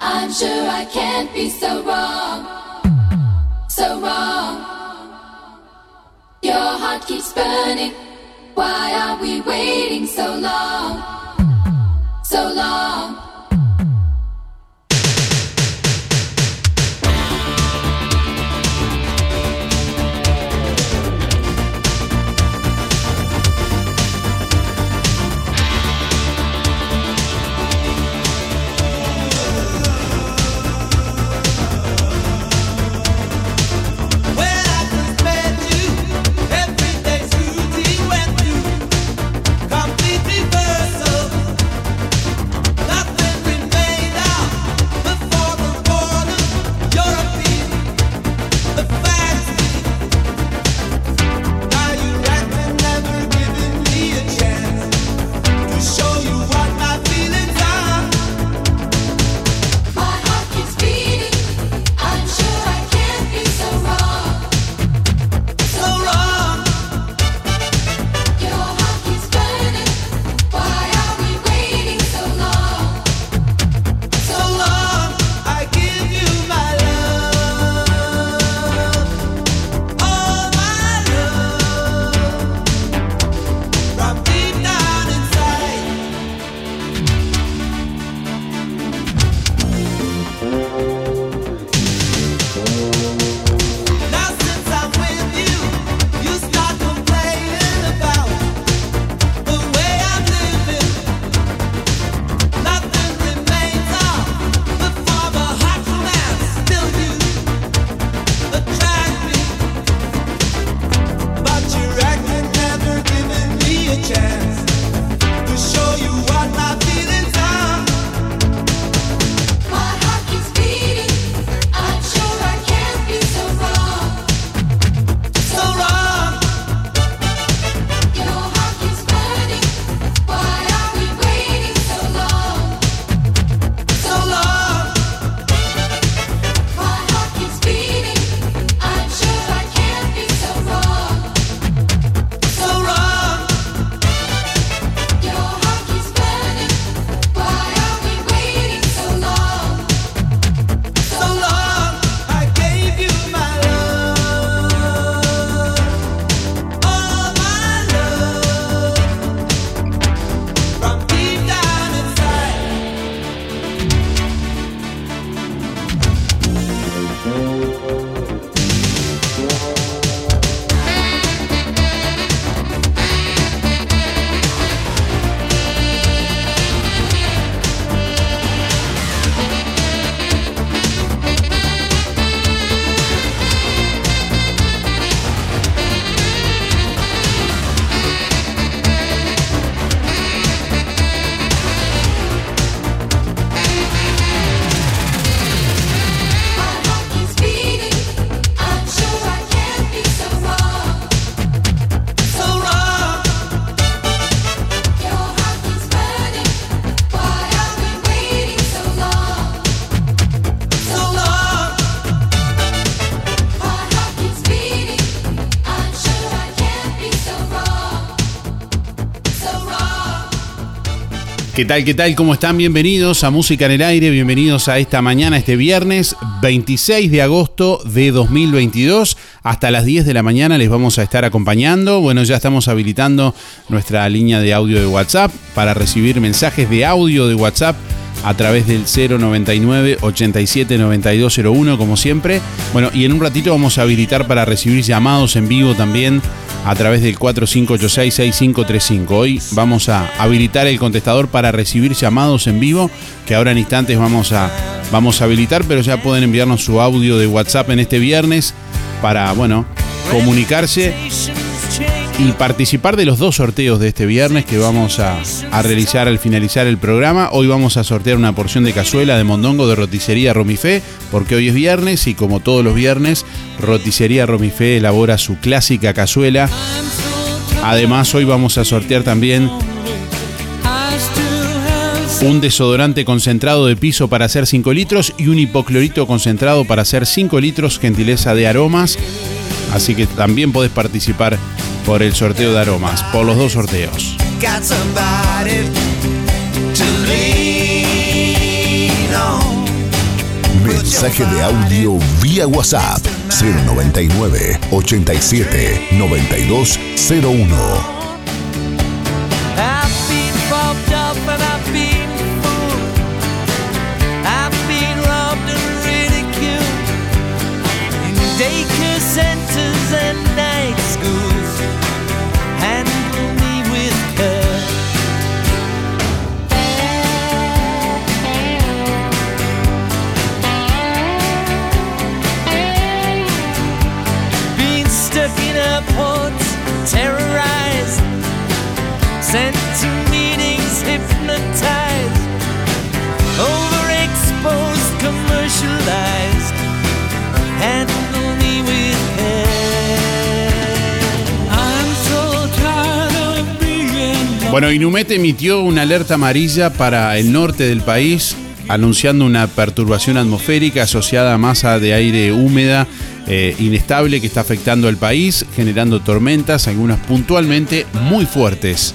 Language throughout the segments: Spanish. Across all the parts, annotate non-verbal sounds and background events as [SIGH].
I'm sure I can't be so wrong. So wrong. Your heart keeps burning. Why are we waiting so long? So long. ¿Qué tal? ¿Qué tal? ¿Cómo están? Bienvenidos a Música en el Aire, bienvenidos a esta mañana, este viernes 26 de agosto de 2022. Hasta las 10 de la mañana les vamos a estar acompañando. Bueno, ya estamos habilitando nuestra línea de audio de WhatsApp para recibir mensajes de audio de WhatsApp a través del 099 87 9201 como siempre. Bueno, y en un ratito vamos a habilitar para recibir llamados en vivo también a través del 4586-6535. Hoy vamos a habilitar el contestador para recibir llamados en vivo, que ahora en instantes vamos a, vamos a habilitar, pero ya pueden enviarnos su audio de WhatsApp en este viernes para, bueno, comunicarse y participar de los dos sorteos de este viernes que vamos a, realizar al finalizar el programa. Hoy vamos a sortear una porción de cazuela de mondongo de roticería Romifé, porque hoy es viernes y como todos los viernes, roticería Romifé elabora su clásica cazuela. Además, hoy vamos a sortear también un desodorante concentrado de piso para hacer 5 litros y un hipoclorito concentrado para hacer 5 litros, gentileza de aromas. Así que también podés participar por el sorteo de aromas, por los dos sorteos. Mensaje de audio vía WhatsApp 099 87 9201. Bueno, Inumete emitió una alerta amarilla para el norte del país, anunciando una perturbación atmosférica asociada a masa de aire húmeda eh, inestable que está afectando al país, generando tormentas, algunas puntualmente muy fuertes.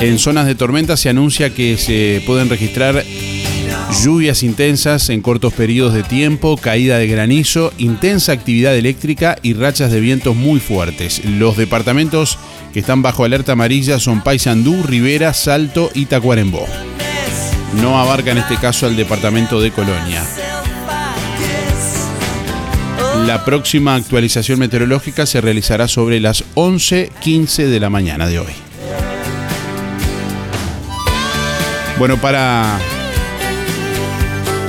En zonas de tormenta se anuncia que se pueden registrar lluvias intensas en cortos periodos de tiempo, caída de granizo, intensa actividad eléctrica y rachas de vientos muy fuertes. Los departamentos que están bajo alerta amarilla son Paysandú, Rivera, Salto y Tacuarembó. No abarca en este caso al departamento de Colonia. La próxima actualización meteorológica se realizará sobre las 11.15 de la mañana de hoy. Bueno, para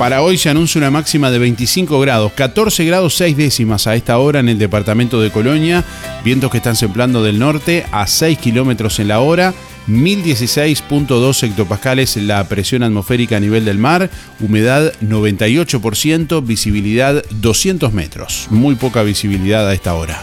para hoy se anuncia una máxima de 25 grados, 14 grados 6 décimas a esta hora en el departamento de Colonia, vientos que están semplando del norte a 6 kilómetros en la hora, 1016.2 hectopascales la presión atmosférica a nivel del mar, humedad 98%, visibilidad 200 metros, muy poca visibilidad a esta hora.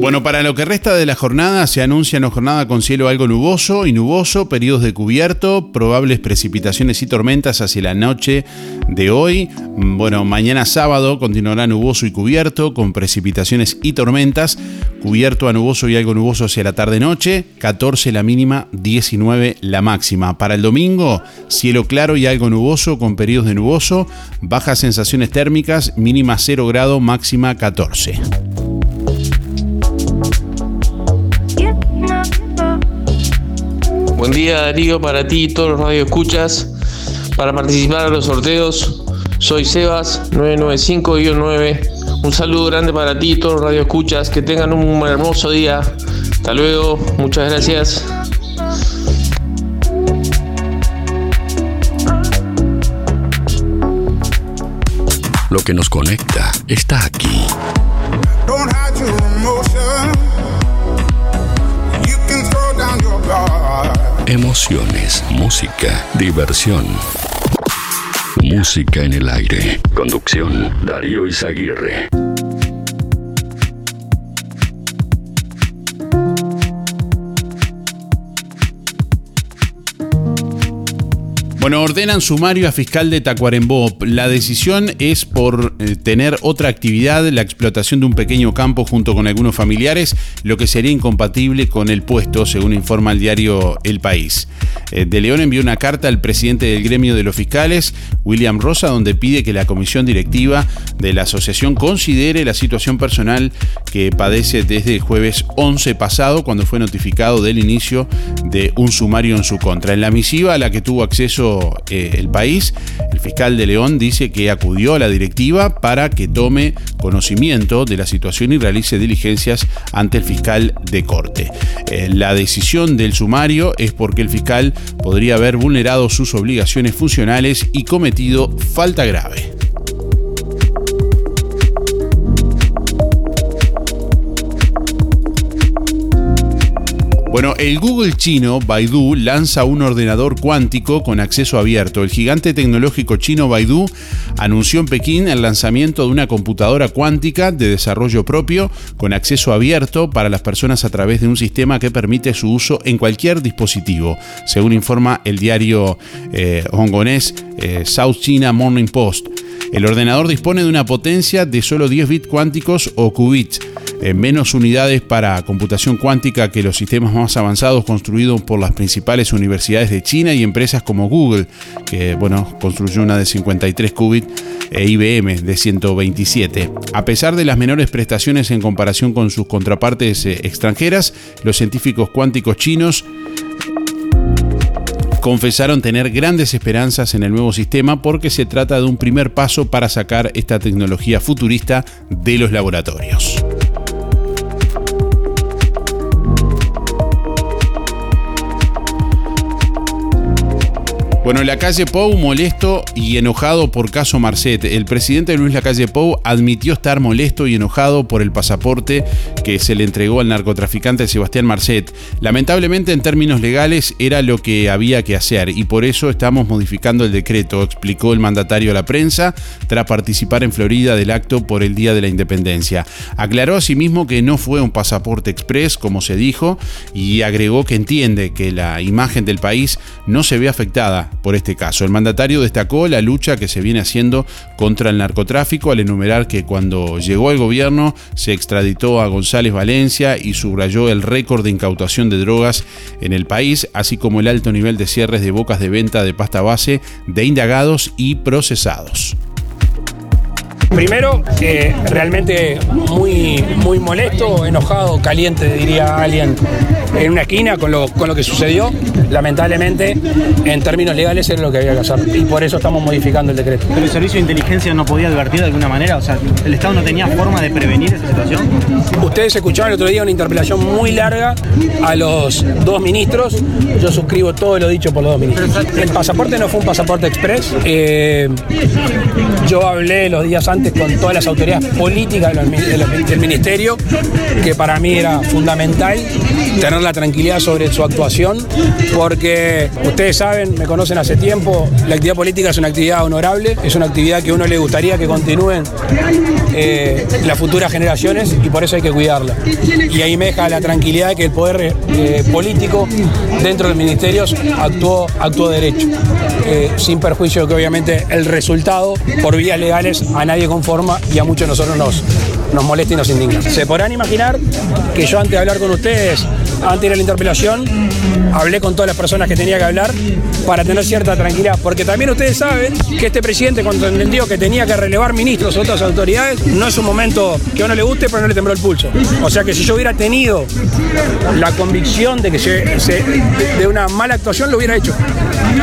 Bueno, para lo que resta de la jornada se anuncia una jornada con cielo algo nuboso y nuboso, periodos de cubierto, probables precipitaciones y tormentas hacia la noche de hoy. Bueno, mañana sábado continuará nuboso y cubierto con precipitaciones y tormentas, cubierto a nuboso y algo nuboso hacia la tarde-noche, 14 la mínima, 19 la máxima. Para el domingo, cielo claro y algo nuboso con periodos de nuboso, bajas sensaciones térmicas, mínima 0 grado, máxima 14. Buen día Darío para ti y todos los radioescuchas. Para participar a los sorteos soy Sebas 995-9. Un saludo grande para ti y todos los radioescuchas. Que tengan un hermoso día. Hasta luego. Muchas gracias. Lo que nos conecta está aquí. Emociones, música, diversión. Música en el aire. Conducción, Darío Izaguirre. Bueno, ordenan sumario a fiscal de Tacuarembó. La decisión es por eh, tener otra actividad, la explotación de un pequeño campo junto con algunos familiares, lo que sería incompatible con el puesto, según informa el diario El País. Eh, de León envió una carta al presidente del gremio de los fiscales, William Rosa, donde pide que la comisión directiva de la asociación considere la situación personal que padece desde el jueves 11 pasado, cuando fue notificado del inicio de un sumario en su contra. En la misiva a la que tuvo acceso eh, el país, el fiscal de León dice que acudió a la directiva para que tome conocimiento de la situación y realice diligencias ante el fiscal de corte. Eh, la decisión del sumario es porque el fiscal podría haber vulnerado sus obligaciones funcionales y cometido falta grave. Bueno, el Google chino Baidu lanza un ordenador cuántico con acceso abierto. El gigante tecnológico chino Baidu anunció en Pekín el lanzamiento de una computadora cuántica de desarrollo propio con acceso abierto para las personas a través de un sistema que permite su uso en cualquier dispositivo, según informa el diario eh, hongkonés eh, South China Morning Post. El ordenador dispone de una potencia de solo 10 bits cuánticos o qubits menos unidades para computación cuántica que los sistemas más avanzados construidos por las principales universidades de China y empresas como Google, que bueno, construyó una de 53 qubits, e IBM de 127. A pesar de las menores prestaciones en comparación con sus contrapartes eh, extranjeras, los científicos cuánticos chinos confesaron tener grandes esperanzas en el nuevo sistema porque se trata de un primer paso para sacar esta tecnología futurista de los laboratorios. Bueno, la calle Pou molesto y enojado por caso Marcet. El presidente Luis Lacalle Pou admitió estar molesto y enojado por el pasaporte que se le entregó al narcotraficante Sebastián Marcet. Lamentablemente en términos legales era lo que había que hacer y por eso estamos modificando el decreto, explicó el mandatario a la prensa tras participar en Florida del acto por el Día de la Independencia. Aclaró asimismo que no fue un pasaporte express como se dijo y agregó que entiende que la imagen del país no se ve afectada por este caso. El mandatario destacó la lucha que se viene haciendo contra el narcotráfico al enumerar que cuando llegó al gobierno se extraditó a González Valencia y subrayó el récord de incautación de drogas en el país, así como el alto nivel de cierres de bocas de venta de pasta base de indagados y procesados. Primero, eh, realmente muy, muy molesto, enojado, caliente, diría alguien, en una esquina con lo, con lo que sucedió. Lamentablemente, en términos legales era lo que había que hacer y por eso estamos modificando el decreto. ¿Pero el servicio de inteligencia no podía advertir de alguna manera? O sea, ¿el Estado no tenía forma de prevenir esa situación? Ustedes escucharon el otro día una interpelación muy larga a los dos ministros. Yo suscribo todo lo dicho por los dos ministros. El pasaporte no fue un pasaporte express. Eh, yo hablé los días antes con todas las autoridades políticas del ministerio, que para mí era fundamental tener la tranquilidad sobre su actuación, porque ustedes saben, me conocen hace tiempo, la actividad política es una actividad honorable, es una actividad que uno le gustaría que continúen eh, las futuras generaciones y por eso hay que cuidarla. Y ahí me deja la tranquilidad de que el poder eh, político dentro del ministerio actuó, actuó derecho, eh, sin perjuicio de que obviamente el resultado por vías legales a nadie conforma y a muchos de nosotros nos, nos molesta y nos indigna. Se podrán imaginar que yo antes de hablar con ustedes, antes de ir a la interpelación, hablé con todas las personas que tenía que hablar para tener cierta tranquilidad, porque también ustedes saben que este presidente cuando entendió que tenía que relevar ministros o otras autoridades, no es un momento que a uno le guste, pero no le tembló el pulso. O sea que si yo hubiera tenido la convicción de que se, de una mala actuación, lo hubiera hecho.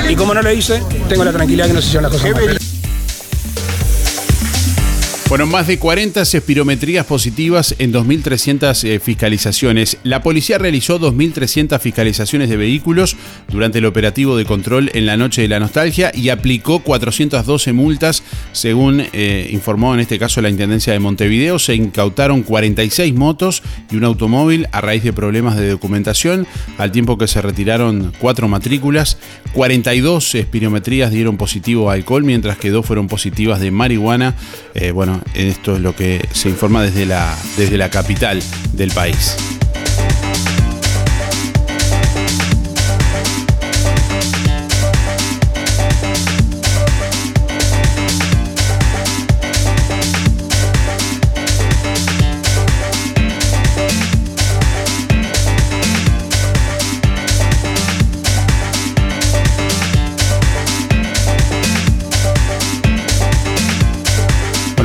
Y como no lo hice, tengo la tranquilidad que no se hicieron las cosas mal. Bueno, más de 40 espirometrías positivas en 2.300 eh, fiscalizaciones. La policía realizó 2.300 fiscalizaciones de vehículos durante el operativo de control en la noche de la nostalgia y aplicó 412 multas, según eh, informó en este caso la Intendencia de Montevideo. Se incautaron 46 motos y un automóvil a raíz de problemas de documentación, al tiempo que se retiraron cuatro matrículas. 42 espirometrías dieron positivo alcohol, mientras que dos fueron positivas de marihuana. Eh, bueno, esto es lo que se informa desde la, desde la capital del país.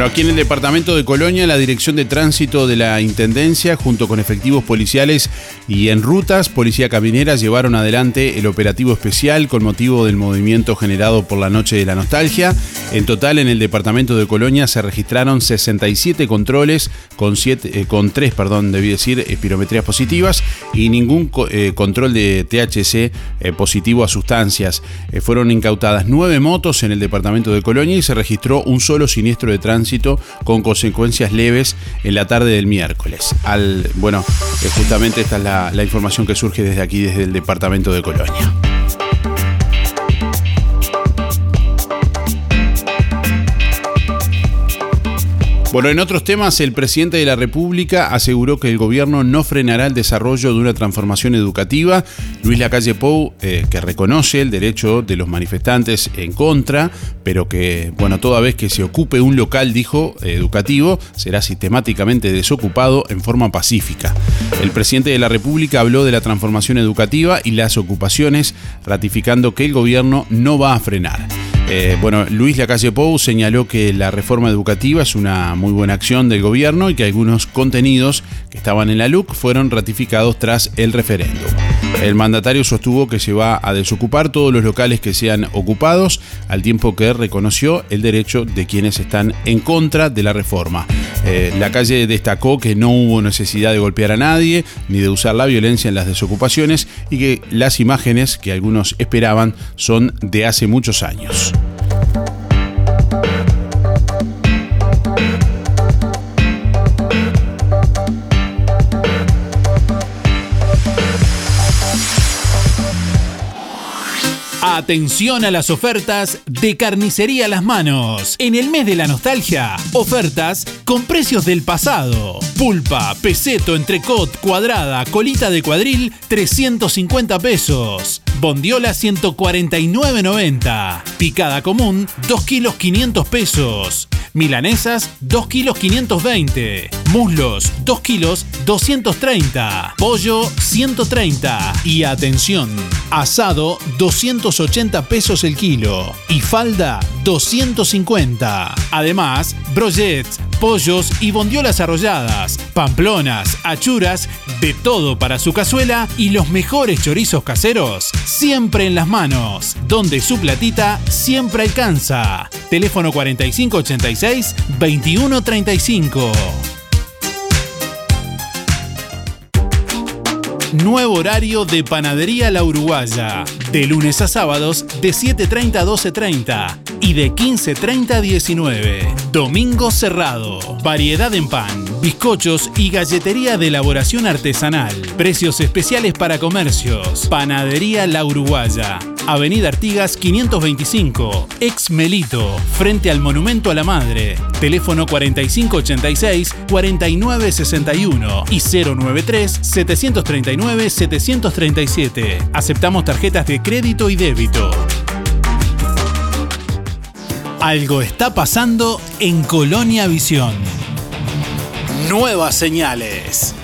Aquí en el departamento de Colonia, la Dirección de Tránsito de la Intendencia, junto con efectivos policiales y en rutas, Policía Caminera llevaron adelante el operativo especial con motivo del movimiento generado por la Noche de la Nostalgia. En total, en el departamento de Colonia se registraron 67 controles con, siete, eh, con 3, perdón, debí decir, espirometrías positivas y ningún eh, control de THC eh, positivo a sustancias. fueron incautadas nueve motos en el departamento de Colonia y se registró un solo siniestro de tránsito con consecuencias leves en la tarde del miércoles. Bueno, eh, justamente esta es la, la información que surge desde aquí, desde el departamento de Colonia. Bueno, en otros temas, el presidente de la República aseguró que el gobierno no frenará el desarrollo de una transformación educativa. Luis Lacalle Pou, eh, que reconoce el derecho de los manifestantes en contra, pero que, bueno, toda vez que se ocupe un local, dijo, educativo, será sistemáticamente desocupado en forma pacífica. El presidente de la República habló de la transformación educativa y las ocupaciones, ratificando que el gobierno no va a frenar. Eh, bueno, Luis Lacalle Pou señaló que la reforma educativa es una muy buena acción del gobierno y que algunos contenidos que estaban en la LUC fueron ratificados tras el referéndum. El mandatario sostuvo que se va a desocupar todos los locales que sean ocupados, al tiempo que reconoció el derecho de quienes están en contra de la reforma. Eh, la calle destacó que no hubo necesidad de golpear a nadie ni de usar la violencia en las desocupaciones y que las imágenes que algunos esperaban son de hace muchos años. Atención a las ofertas de Carnicería Las Manos. En el mes de la nostalgia, ofertas con precios del pasado. Pulpa, peseto, entrecot, cuadrada, colita de cuadril, 350 pesos. Bondiola 149.90. Picada común, 2 kilos 500 pesos. Milanesas, 2 kilos 520. Muslos, 2 kilos 230. Pollo, 130. Y atención, asado, 280 pesos el kilo. Y falda, 250. Además, brochets, pollos y bondiolas arrolladas, pamplonas, achuras, de todo para su cazuela y los mejores chorizos caseros, siempre en las manos, donde su platita siempre alcanza. Teléfono 4586 2135. Nuevo horario de Panadería La Uruguaya. De lunes a sábados de 7.30 a 12.30 y de 15.30 a 19. Domingo cerrado. Variedad en pan, bizcochos y galletería de elaboración artesanal. Precios especiales para comercios. Panadería La Uruguaya. Avenida Artigas 525, ex Melito, frente al Monumento a la Madre. Teléfono 4586-4961 y 093-739-737. Aceptamos tarjetas de crédito y débito. Algo está pasando en Colonia Visión. Nuevas señales.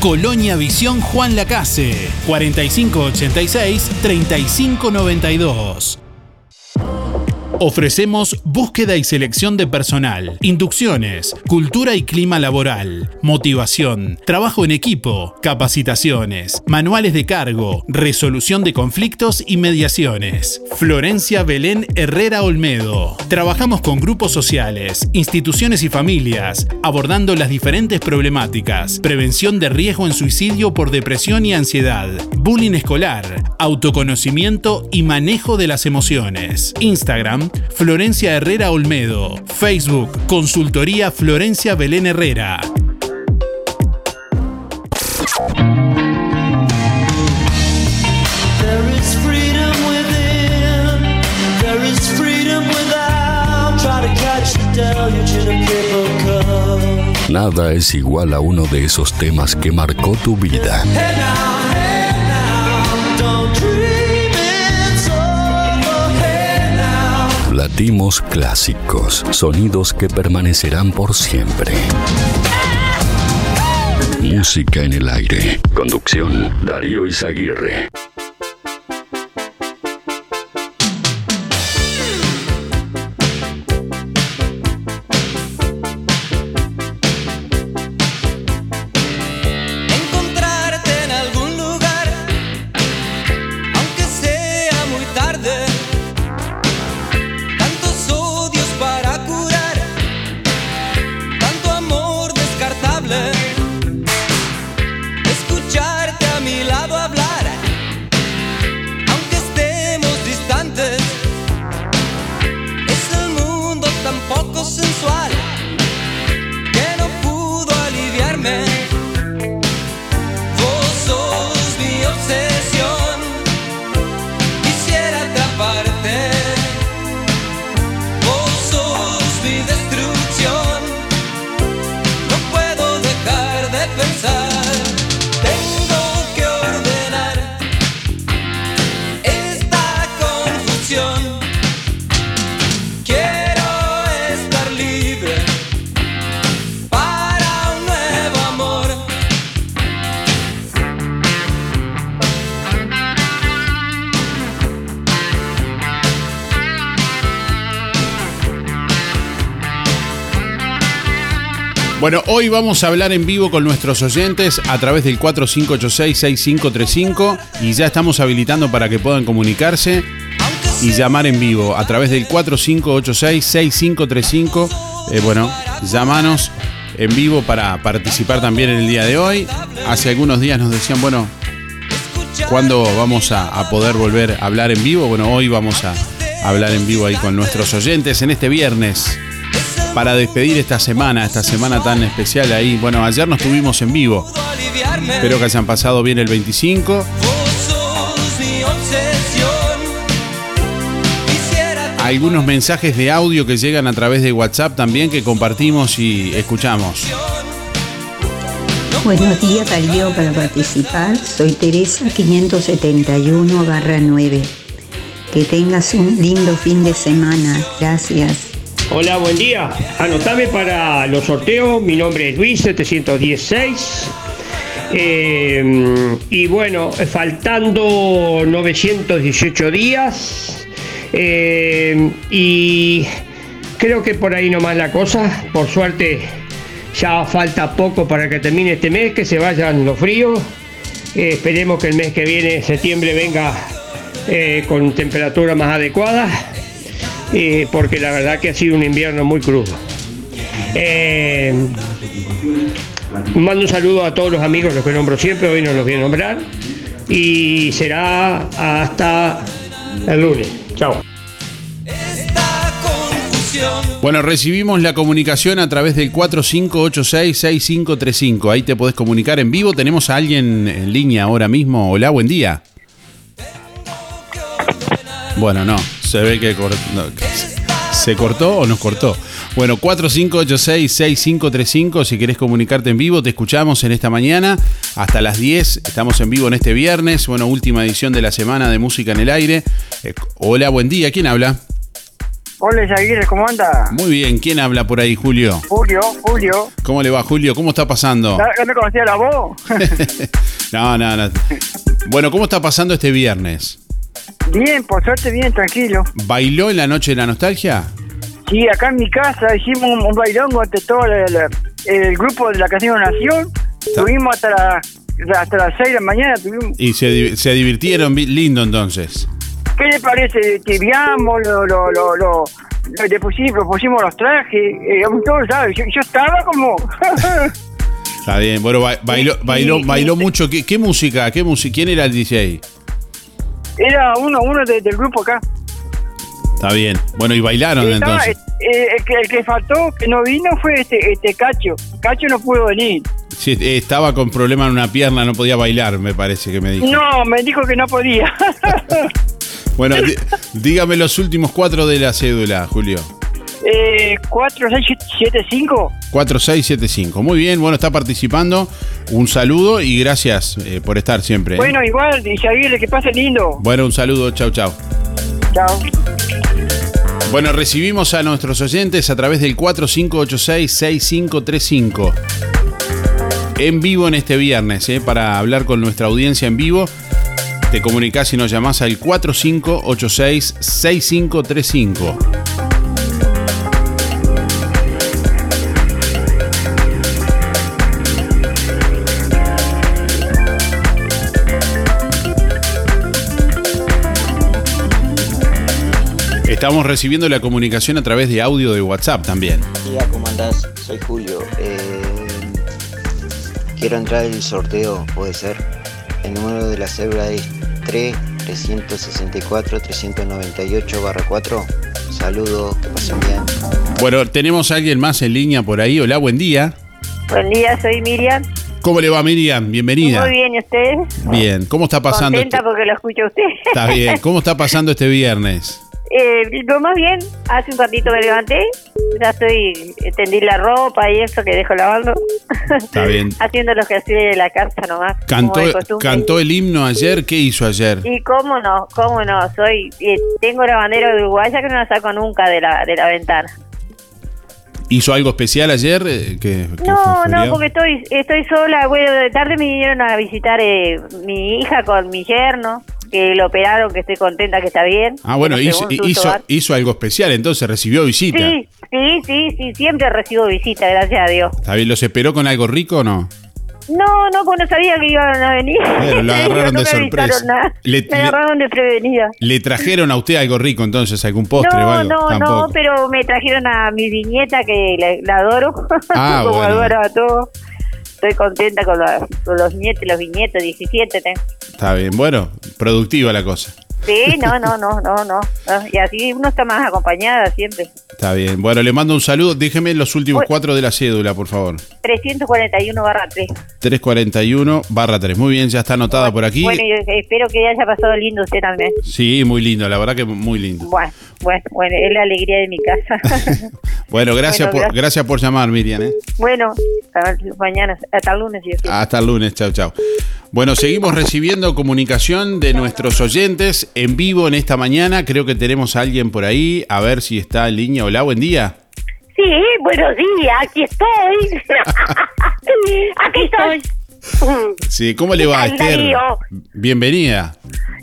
Colonia Visión Juan Lacase, 4586-3592. Ofrecemos búsqueda y selección de personal, inducciones, cultura y clima laboral, motivación, trabajo en equipo, capacitaciones, manuales de cargo, resolución de conflictos y mediaciones. Florencia Belén Herrera Olmedo. Trabajamos con grupos sociales, instituciones y familias, abordando las diferentes problemáticas, prevención de riesgo en suicidio por depresión y ansiedad, bullying escolar, autoconocimiento y manejo de las emociones. Instagram Florencia Herrera Olmedo. Facebook, Consultoría Florencia Belén Herrera. Nada es igual a uno de esos temas que marcó tu vida. Latimos clásicos, sonidos que permanecerán por siempre. Música en el aire. Conducción, Darío Izaguirre. Vamos a hablar en vivo con nuestros oyentes a través del 4586-6535 y ya estamos habilitando para que puedan comunicarse y llamar en vivo a través del 4586-6535. Eh, bueno, llamanos en vivo para participar también en el día de hoy. Hace algunos días nos decían, bueno, ¿cuándo vamos a, a poder volver a hablar en vivo? Bueno, hoy vamos a hablar en vivo ahí con nuestros oyentes en este viernes para despedir esta semana, esta semana tan especial ahí. Bueno, ayer nos tuvimos en vivo. Espero que hayan pasado bien el 25. Vos sos mi obsesión. Quisiera Algunos mensajes de audio que llegan a través de WhatsApp también que compartimos y escuchamos. Buenos días, Darío, para participar. Soy Teresa 571 barra 9. Que tengas un lindo fin de semana. Gracias. Hola, buen día. Anotame para los sorteos. Mi nombre es Luis 716. Eh, y bueno, faltando 918 días. eh, y creo que por ahí nomás la cosa. Por suerte ya falta poco para que termine este mes, que se vayan los fríos. Eh, esperemos que el mes que viene, septiembre, venga eh, con temperatura más adecuada eh, porque la verdad que ha sido un invierno muy crudo. Eh, mando un saludo a todos los amigos, los que nombro siempre, hoy no los voy a nombrar, y será hasta el lunes. Chao. Bueno, recibimos la comunicación a través del 4586-6535. Ahí te podés comunicar en vivo. Tenemos a alguien en línea ahora mismo. Hola, buen día. Bueno, no, se ve que no, se cortó o nos cortó. Bueno, 4586-6535, si querés comunicarte en vivo, te escuchamos en esta mañana hasta las 10. Estamos en vivo en este viernes, bueno, última edición de la semana de Música en el Aire. Eh, hola, buen día, ¿quién habla? Hola, Jaguir, ¿cómo anda? Muy bien, ¿quién habla por ahí, Julio? Julio, Julio. ¿Cómo le va, Julio? ¿Cómo está pasando? ¿Ya ya me conocía la voz? [LAUGHS] No, no, no. Bueno, ¿cómo está pasando este viernes? Bien, por suerte, bien, tranquilo. ¿Bailó en la noche de la nostalgia? Sí, acá en mi casa hicimos un, un bailongo entre todo el, el- el grupo de la Casino Nación. Tuvimos hasta, la- hasta las 6 de la mañana. Tuvimos, Y se, se divirtieron vi- lindo entonces. ¿Qué le parece? Tibiamos, lo, lo, lo, lo, lo- le pusimos, propusimos los trajes. Eh, todo, ¿sabes? Yo, yo estaba como... [LAUGHS] Está bien. Bueno, ba- bailó, bailó, bailó mucho. ¿Qué, qué música? ¿Qué música? ¿Quién era el DJ? Era uno, uno de- del grupo acá. Está bien. Bueno, y bailaron Estaba, entonces. eh, el, que, el que faltó, que no vino, fue este, este Cacho. Cacho no pudo venir. Sí, estaba con problema en una pierna, no podía bailar, me parece que me dijo. No, me dijo que no podía. [LAUGHS] Bueno, [LAUGHS] dígame los últimos cuatro de la cédula, Julio. Eh, 4675. 4675. Muy bien, bueno, está participando. Un saludo y gracias eh, por estar siempre. ¿eh? Bueno, igual, y Xavier, que pase lindo. Bueno, un saludo, chau, chau. Chao. Bueno, recibimos a nuestros oyentes a través del 4586-6535. En vivo en este viernes, ¿eh? para hablar con nuestra audiencia en vivo. Te comunicás y nos llamás al 4586-6535. Estamos recibiendo la comunicación a través de audio de WhatsApp también. Hola, ¿cómo andás? Soy Julio. Eh, quiero entrar en el sorteo, puede ser. El número de la cédula es 3 364 398 4. Saludos, que pasen bien. Bueno, tenemos a alguien más en línea por ahí. Hola, buen día. Buen día, soy Miriam. ¿Cómo le va Miriam? Bienvenida. Muy bien, ¿y usted? Bien, ¿cómo está pasando? Contenta este- porque lo escucha usted. Está bien, ¿cómo está pasando este viernes? Eh, lo más bien, hace un ratito me levanté, ya estoy, tendí la ropa y eso que dejo lavando, Está bien. [LAUGHS] haciendo lo que hacía de la casa nomás. Cantó, cantó el himno ayer, ¿qué hizo ayer? Y cómo no, cómo no, soy, eh, tengo la bandera de uruguaya que no la saco nunca de la, de la ventana. ¿Hizo algo especial ayer? eh, No, no, porque estoy, estoy sola. Bueno, de tarde me vinieron a visitar eh, mi hija con mi yerno, que lo operaron, que estoy contenta que está bien. Ah, bueno, nos hizo, hizo, algo especial, entonces recibió visita. Sí, sí, sí, sí, siempre recibo visita, gracias a Dios. ¿Está bien? ¿Los esperó con algo rico o no? No, no, pues no sabía que iban a venir. Lo [LAUGHS] agarraron No de sorpresa. nada. Le- me agarraron de prevenida. ¿Le trajeron a usted algo rico entonces? ¿Algún postre o no, algo? no, Tampoco. no, pero me trajeron a mi viñeta que la, la adoro. [LAUGHS] Ah, Como bueno. adoro a todos. Estoy contenta con, la- con los nietos, los viñetos, 17 tengo. Está bien, bueno, productiva la cosa. Sí, no, no, no, no, no. no. Y así uno está más acompañada siempre. Está bien. Bueno, le mando un saludo. Déjeme los últimos cuatro de la cédula, por favor. 341 barra 3. 341 barra 3. Muy bien, ya está anotada por aquí. Bueno, y espero que haya pasado lindo usted también. Sí, muy lindo, la verdad que muy lindo. Bueno, bueno, bueno, es la alegría de mi casa. [LAUGHS] Bueno, gracias, Bueno, por, gracias. gracias por llamar, Miriam. ¿eh? bueno, hasta mañana, hasta el lunes. Quiere. Hasta el lunes, chao, chao. Bueno, seguimos recibiendo comunicación de nuestros oyentes en vivo en esta mañana. Creo que tenemos a alguien por ahí. A ver si está en línea. Hola, buen día. Sí, buenos días, aquí estoy. [LAUGHS] aquí estoy. [LAUGHS] Sí, ¿cómo le va, ¿Qué tal, Esther? Darío? Bienvenida.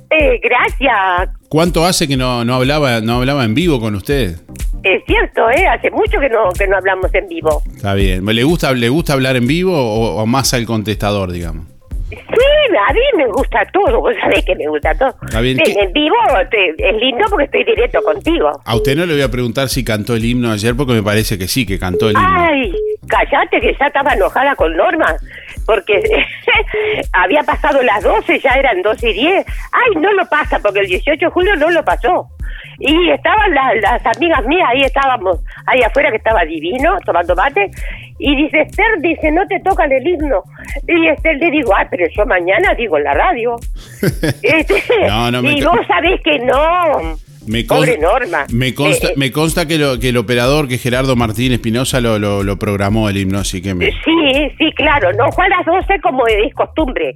Eh, gracias. ¿Cuánto hace que no, no hablaba no hablaba en vivo con usted? Es cierto, ¿eh? Hace mucho que no, que no hablamos en vivo. Está bien. ¿Le gusta, le gusta hablar en vivo o, o más al contestador, digamos? Sí, a mí me gusta todo, vos sabés que me gusta todo. Bien, En ¿qué- el vivo es lindo porque estoy directo contigo. A usted no le voy a preguntar si cantó el himno ayer porque me parece que sí, que cantó el himno. Ay, cállate que ya estaba enojada con Norma, porque [LAUGHS] había pasado las 12, ya eran 12 y 10. Ay, no lo pasa, porque el 18 de julio no lo pasó. Y estaban las, las amigas mías, ahí estábamos, ahí afuera que estaba divino, tomando mate, y dice, Esther, dice, no te tocan el himno. Y Esther le digo, ay, pero yo mañana digo en la radio. [LAUGHS] Este, No, no, me y vos sabés que no. Me Pobre consta, Norma. me consta, Eh, me consta que, lo, que el operador, que Gerardo Martín Espinosa, lo, lo, lo programó el himno, así que me... Sí, sí, claro, no fue a las 12 como es costumbre,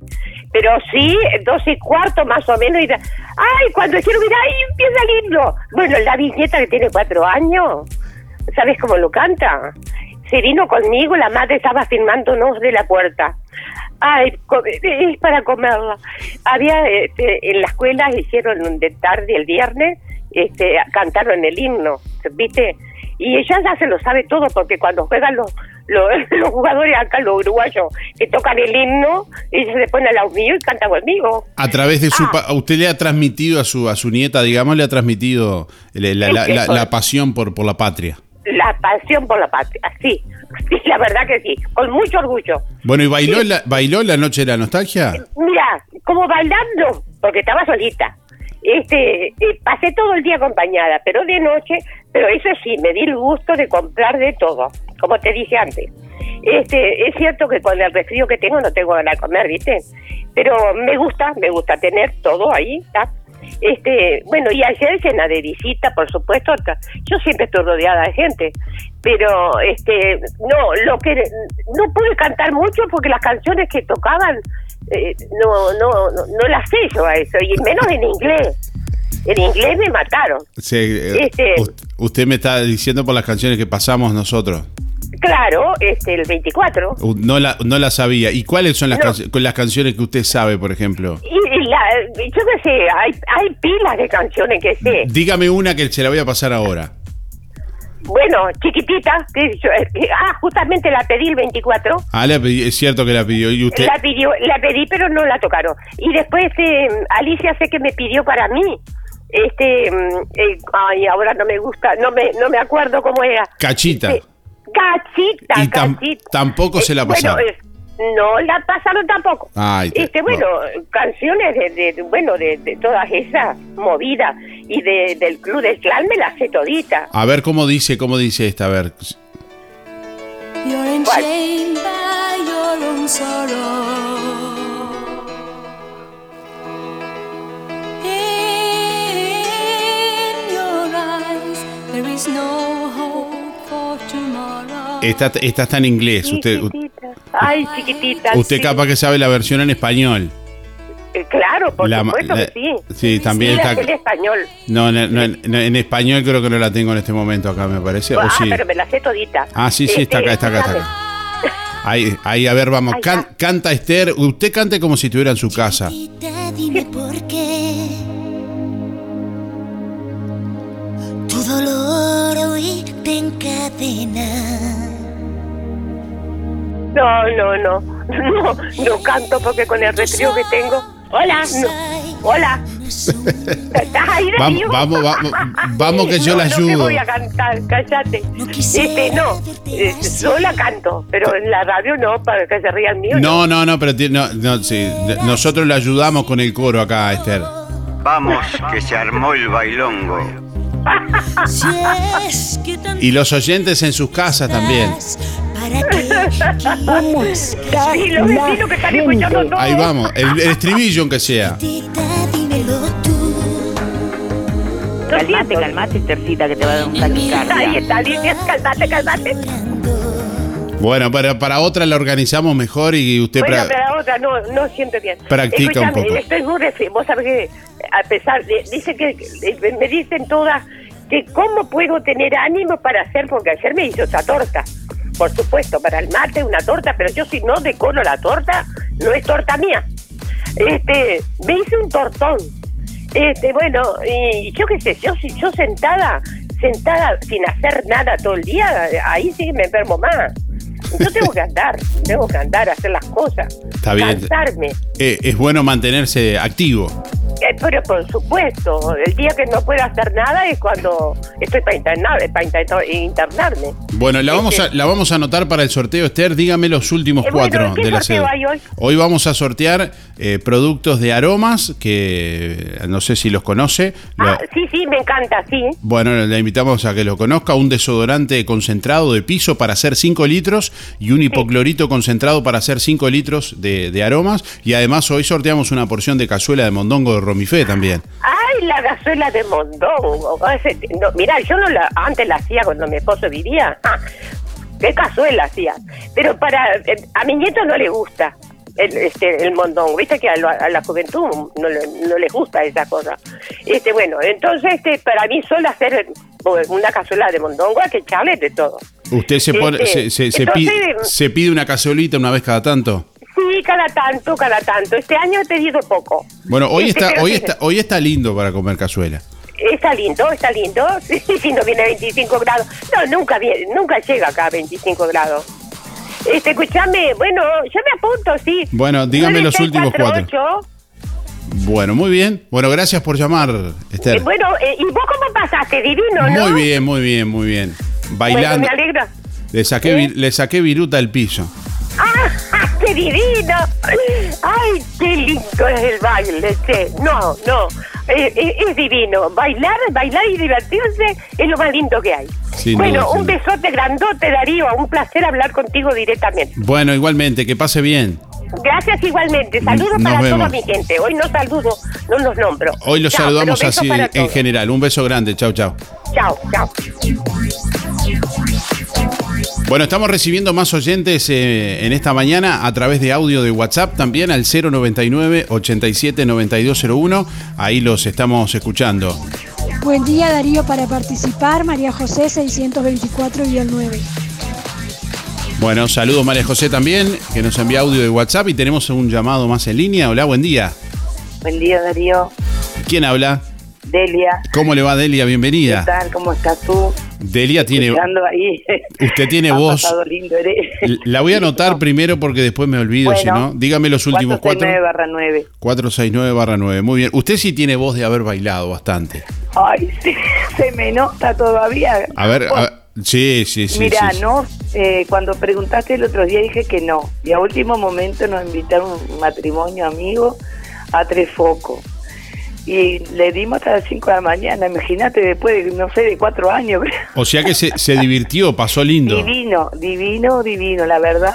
pero sí, 12 y cuarto más o menos. Y, ay, cuando dijeron, mira, ahí empieza el himno. Bueno, la bisnieta que tiene cuatro años, ¿sabes cómo lo canta? Se vino conmigo, la madre estaba filmándonos de la puerta. Ay, es para comerla. Había, este, en la escuela hicieron de tarde el viernes, este, cantaron el himno, ¿viste? Y ella ya se lo sabe todo porque cuando juegan los, los, [LAUGHS] los jugadores acá, los uruguayos, que tocan el himno, ella se pone al lado mío y canta conmigo. A través de Ah. su... pa- Usted le ha transmitido a su, a su nieta, digamos, le ha transmitido la, la- la- la- la pasión por, por la patria. La pasión por la patria, sí, sí, la verdad que sí, con mucho orgullo. Bueno, ¿y bailó, la, bailó la noche de la nostalgia? Mira, como bailando, porque estaba solita. Este, pasé todo el día acompañada, pero de noche, pero eso sí, me di el gusto de comprar de todo, como te dije antes. Este, es cierto que con el resfrío que tengo no tengo ganas de comer, ¿viste? Pero me gusta, me gusta tener todo ahí. Este, bueno, y ayer llena de visita, por supuesto. Yo siempre estoy rodeada de gente, pero este, no, lo que no pude cantar mucho porque las canciones que tocaban eh, no, no, no, no las sé yo a eso, y menos en inglés. En inglés me mataron. Sí, eh, Este- usted me está diciendo por las canciones que pasamos nosotros. Claro, este, el 24. Uh, No la, no la sabía. ¿Y cuáles son las, No. con las canciones que usted sabe, por ejemplo? Y la, yo qué sé, hay, hay pilas de canciones que sé. Dígame una que se la voy a pasar ahora. Bueno, chiquitita, que yo- eh, ah, justamente la pedí el 24. Ah, la pedí- es cierto que la pidió. ¿Y usted? La pidió, la pedí, pero no la tocaron. Y después este, Alicia sé que me pidió para mí. Este, mm, eh, ay, ahora no me gusta, no me, no me acuerdo cómo era. Cachita. Este, cachita, Y tam- cachita. tampoco se la Bueno, pasaron. eh, no la pasaron tampoco. Ay, te- Este, bueno, canciones de, bueno, de, de todas esas movidas y de, del Club del Clan me las sé todita. A ver cómo dice, cómo dice esta, a ver. You're enchained by your own sorrow. In your eyes, there is no hope. Esta, esta está en inglés. Usted, Ay, chiquitita. usted sí. capaz que sabe la versión en español. Eh, Claro, por La- supuesto la- que sí. sí, también Sí, está- en español. No, no, no, en, no, en español creo que no la tengo en este momento acá, me parece. ah, ¿O sí? pero me la sé todita. Ah, sí, sí, está acá, está acá, está acá. Ahí, ahí, a ver, vamos. Can- canta Esther. Usted cante como si estuviera en su casa. Dime por qué tu dolor te encadena. No, no, no. No, no canto porque con el resfrío que tengo. Hola, no. Hola. ¿Estás ahí de Vamos, vamos, vamos, vamos que yo no, la No te ayudo. voy a cantar, cállate. Este, no, eh, yo la canto, pero en la radio no, para que se rían mío. No, no, no, pero no, no, sí, nosotros le ayudamos con el coro acá, Esther. Vamos, que se armó el bailongo. Y los oyentes en sus casas también. para que ¿Cómo está Y los vecinos que están escuchando todo. Ahí vamos, el, el estribillo aunque sea. Calmate, calmate, Tercita, que te va a dar un Ahí taquicardia. está, Alicia, calmate, calmate. Bueno, para, para otra la organizamos mejor y usted... Bueno, la otra no, no siento bien. Practica un poco. Estoy muy resfri- Vos sabés que, a pesar de. Dice que. que- Me dicen todas que cómo puedo tener ánimo para hacer, porque ayer me hizo esa torta. Por supuesto, para el mate una torta, pero yo si no decoro la torta, no es torta mía. Este, me hice un tortón. Este, bueno, y yo qué sé, yo, si yo sentada, sentada sin hacer nada todo el día, ahí sí que me enfermo más. Yo tengo que andar, tengo que andar hacer las cosas. Está bien. Cansarme. Eh, es bueno mantenerse activo. Eh, pero por supuesto, el día que no puedo hacer nada es cuando estoy para internar, para inter- internarme. Bueno, la vamos a, la vamos a anotar para el sorteo, Esther. Dígame los últimos Eh, bueno, cuatro ¿qué de la hay hoy? Hoy vamos a sortear eh, productos de aromas que no sé si los conoce. Lo- Ah, sí, sí, me encanta, sí. Bueno, le invitamos a que lo conozca. Un desodorante concentrado de piso para hacer 5 litros y un hipoclorito concentrado para hacer 5 litros de, aromas. Y además hoy sorteamos una porción de cazuela de mondongo de Romifé también. Ay, la gazuela de Mondongo. No, mirá, yo no la, antes la hacía cuando mi esposo vivía. Ah, qué cazuela hacía. Pero para eh, a mi nieto no le gusta el, este, el mondongo. Viste que a, lo- a la juventud no, no les gusta esa cosa. Este, bueno, entonces este, para mí solo hacer eh, una cazuela de mondongo hay que echarle de todo. Usted se, pone, Este, se, se- se entonces- pide, se pide una cazuelita una vez cada tanto. Sí, cada tanto, cada tanto. Este año he pedido poco. Bueno, hoy Este, está, hoy está, hoy está lindo para comer cazuela. Está lindo, está lindo. [LAUGHS] Sí, no viene a 25 grados. No, nunca viene, nunca llega acá a 25 grados. Este, escúchame, bueno, yo me apunto, sí. Bueno, dígame los últimos cuatro. 9648. Bueno, muy bien. Bueno, gracias por llamar, Esther. Eh, bueno, eh, ¿y vos cómo pasaste? Divino, ¿no? Muy bien, muy bien, muy bien. Bueno, Bailando. me alegra. Le saqué, vi- le saqué viruta al piso. ¡Ah, [LAUGHS] qué divino! ¡Ay, qué lindo es el baile! che. No, no, es divino. Bailar, bailar y divertirse es lo más lindo que hay. Sin bueno, duda, un besote grandote, Darío. Un placer hablar contigo directamente. Bueno, igualmente, que pase bien. Gracias igualmente. Saludos Nos para vemos. toda mi gente. Hoy no saludo, no los nombro. Hoy los Chao, saludamos así en general. Un beso grande. Chau, chau. Chao, chao. Bueno, estamos recibiendo más oyentes eh, en esta mañana a través de audio de WhatsApp también al 099 87 9201. Ahí los estamos escuchando. Buen día Darío para participar, María José 624-9. Bueno, saludos María José también, que nos envía audio de WhatsApp y tenemos un llamado más en línea. Hola, buen día. Buen día, Darío. ¿Quién habla? Delia. ¿Cómo le va Delia? ¿Qué Bienvenida. tal? ¿Cómo estás tú? Delia tiene, ahí. usted tiene [LAUGHS] Ha voz. lindo. La voy a anotar primero porque después me olvido, si Bueno, no. Dígame los últimos cuatro. 469 barra 9. 469 barra 9. Muy bien. Usted sí tiene voz de haber bailado bastante. Ay, [LAUGHS] sí, se me nota todavía. A ver, a ver, sí, sí, sí. Mira, sí, sí. no, eh, cuando preguntaste el otro día dije que no. Y a último momento nos invitaron un matrimonio amigo a Tres Focos. Y le dimos hasta las 5 de la mañana. Imagínate, después de, no sé, de cuatro años. O sea que se, se divirtió, pasó lindo. Divino, divino, divino. La verdad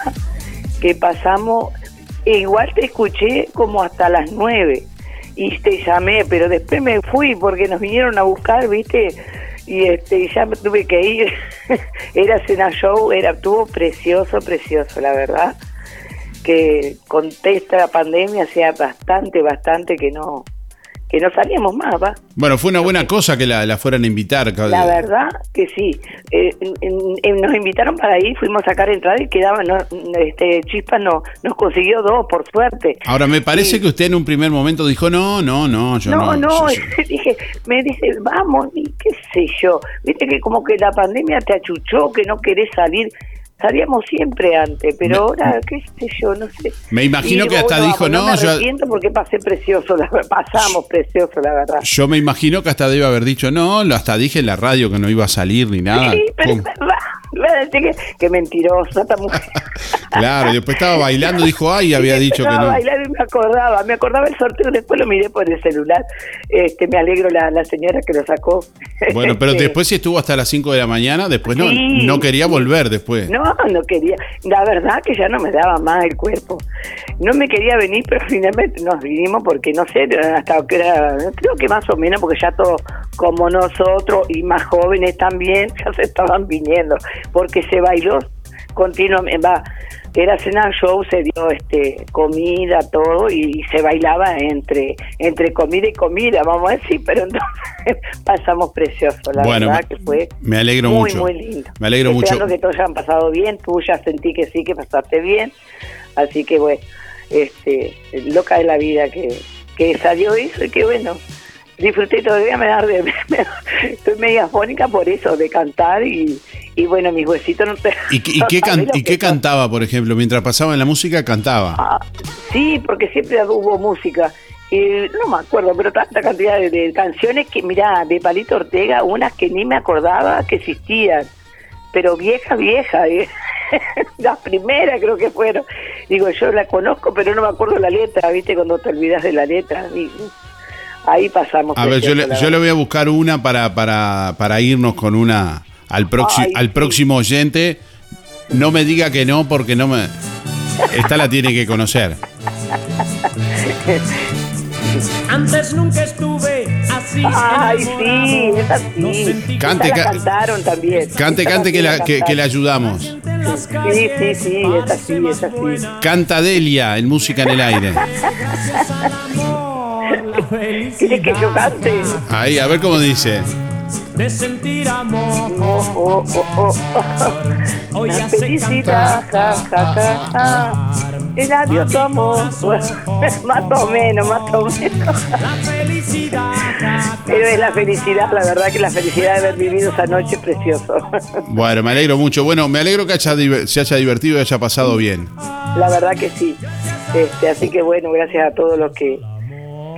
que pasamos. e igual te escuché como hasta las nueve y te llamé, pero después me fui porque nos vinieron a buscar, ¿viste? Y este y ya me tuve que ir. [LAUGHS] era cena show, era estuvo precioso, precioso, la verdad. Que contesta la pandemia, hacía bastante, bastante que no que no salíamos más, va. Bueno, fue una buena cosa que la, la fueran a invitar. La verdad que sí. Eh, nos invitaron para ir, fuimos a sacar entrada y quedaban, no, este, Chispa no, nos consiguió dos, por suerte. Ahora, me parece que usted en un primer momento dijo, no, no, no, yo No, no. no, yo- [LAUGHS] yo- dije, me dice, vamos, y qué sé yo. Viste que como que la pandemia te achuchó, que no querés salir. Salíamos siempre antes, pero ahora, qué sé yo, no sé. Me imagino que hasta dijo, vamos, no, me yo- arrepiento porque pasé precioso, la, pasamos precioso, la verdad. Yo me imagino que hasta debe haber dicho, no, lo hasta dije en la radio que no iba a salir ni nada. Sí, pero ¿Cómo? es verdad. Va a decir que, que mentirosa esta mujer. [LAUGHS] Claro, después estaba bailando, dijo, ay, había dicho que Estaba no. bailando y me acordaba, me acordaba el sorteo, después lo miré por el celular. Este, me alegro la, la señora que lo sacó. [LAUGHS] Bueno, pero Este, después si estuvo hasta las 5 de la mañana, después no, Sí. no quería volver después. No, no quería. La verdad que ya no me daba más el cuerpo. No me quería venir, pero finalmente nos vinimos porque no sé, hasta que era, creo que más o menos, porque ya todos como nosotros y más jóvenes también [LAUGHS] ya se estaban viniendo, porque se bailó continuamente, va, era cena show, se dio este comida, todo, y se bailaba entre entre comida y comida, vamos a decir, pero entonces [LAUGHS] pasamos precioso, la Bueno, verdad me- que fue Me alegro muy, mucho. muy lindo. Me alegro Esperando mucho. que todos hayan pasado bien, tú ya sentí que sí, que pasaste bien, así que bueno, este, loca de la vida que, que salió eso y que bueno, disfruté todavía, me da de, [LAUGHS] estoy media afónica por eso, de cantar y, y bueno, mis huesitos no te... ¿Y, qué- y qué, [LAUGHS] can- y qué cantaba, por ejemplo? Mientras pasaba en la música, cantaba. Ah, Sí, porque siempre hubo música. Eh, no me acuerdo, pero tanta cantidad de, de canciones que, mira, de Palito Ortega, unas que ni me acordaba que existían, pero vieja, vieja. eh. [LAUGHS] Las primeras creo que fueron. Digo, yo la conozco, pero no me acuerdo la letra, ¿viste? Cuando te olvidas de la letra. y ahí pasamos. A ver, yo le, yo le voy a buscar una para, para, para irnos con una al, proxi- Ay, al próximo oyente. No me diga que no, porque no me. Esta la tiene que conocer. [LAUGHS] Antes nunca estuve así. Ay, sí, esa sí. Cante, la cantaron también. Cante, cante que la, que, que la ayudamos. Sí, sí, sí, es así, es así. Canta Delia en música en el aire. ¿Quieres que yo cante? Ahí, a ver cómo dice. De sentir amor. Oh, oh, oh, oh. Hoy La felicidad, ja, ja, ja, ja. El adiós tu amor. [LAUGHS] más o menos, más o menos. Pero es la felicidad, la verdad que la felicidad de haber vivido esa noche es precioso. [LAUGHS] Bueno, me alegro mucho. Bueno, me alegro que haya se haya divertido y haya pasado bien. La verdad que sí. Este, así que bueno, gracias a todos los que,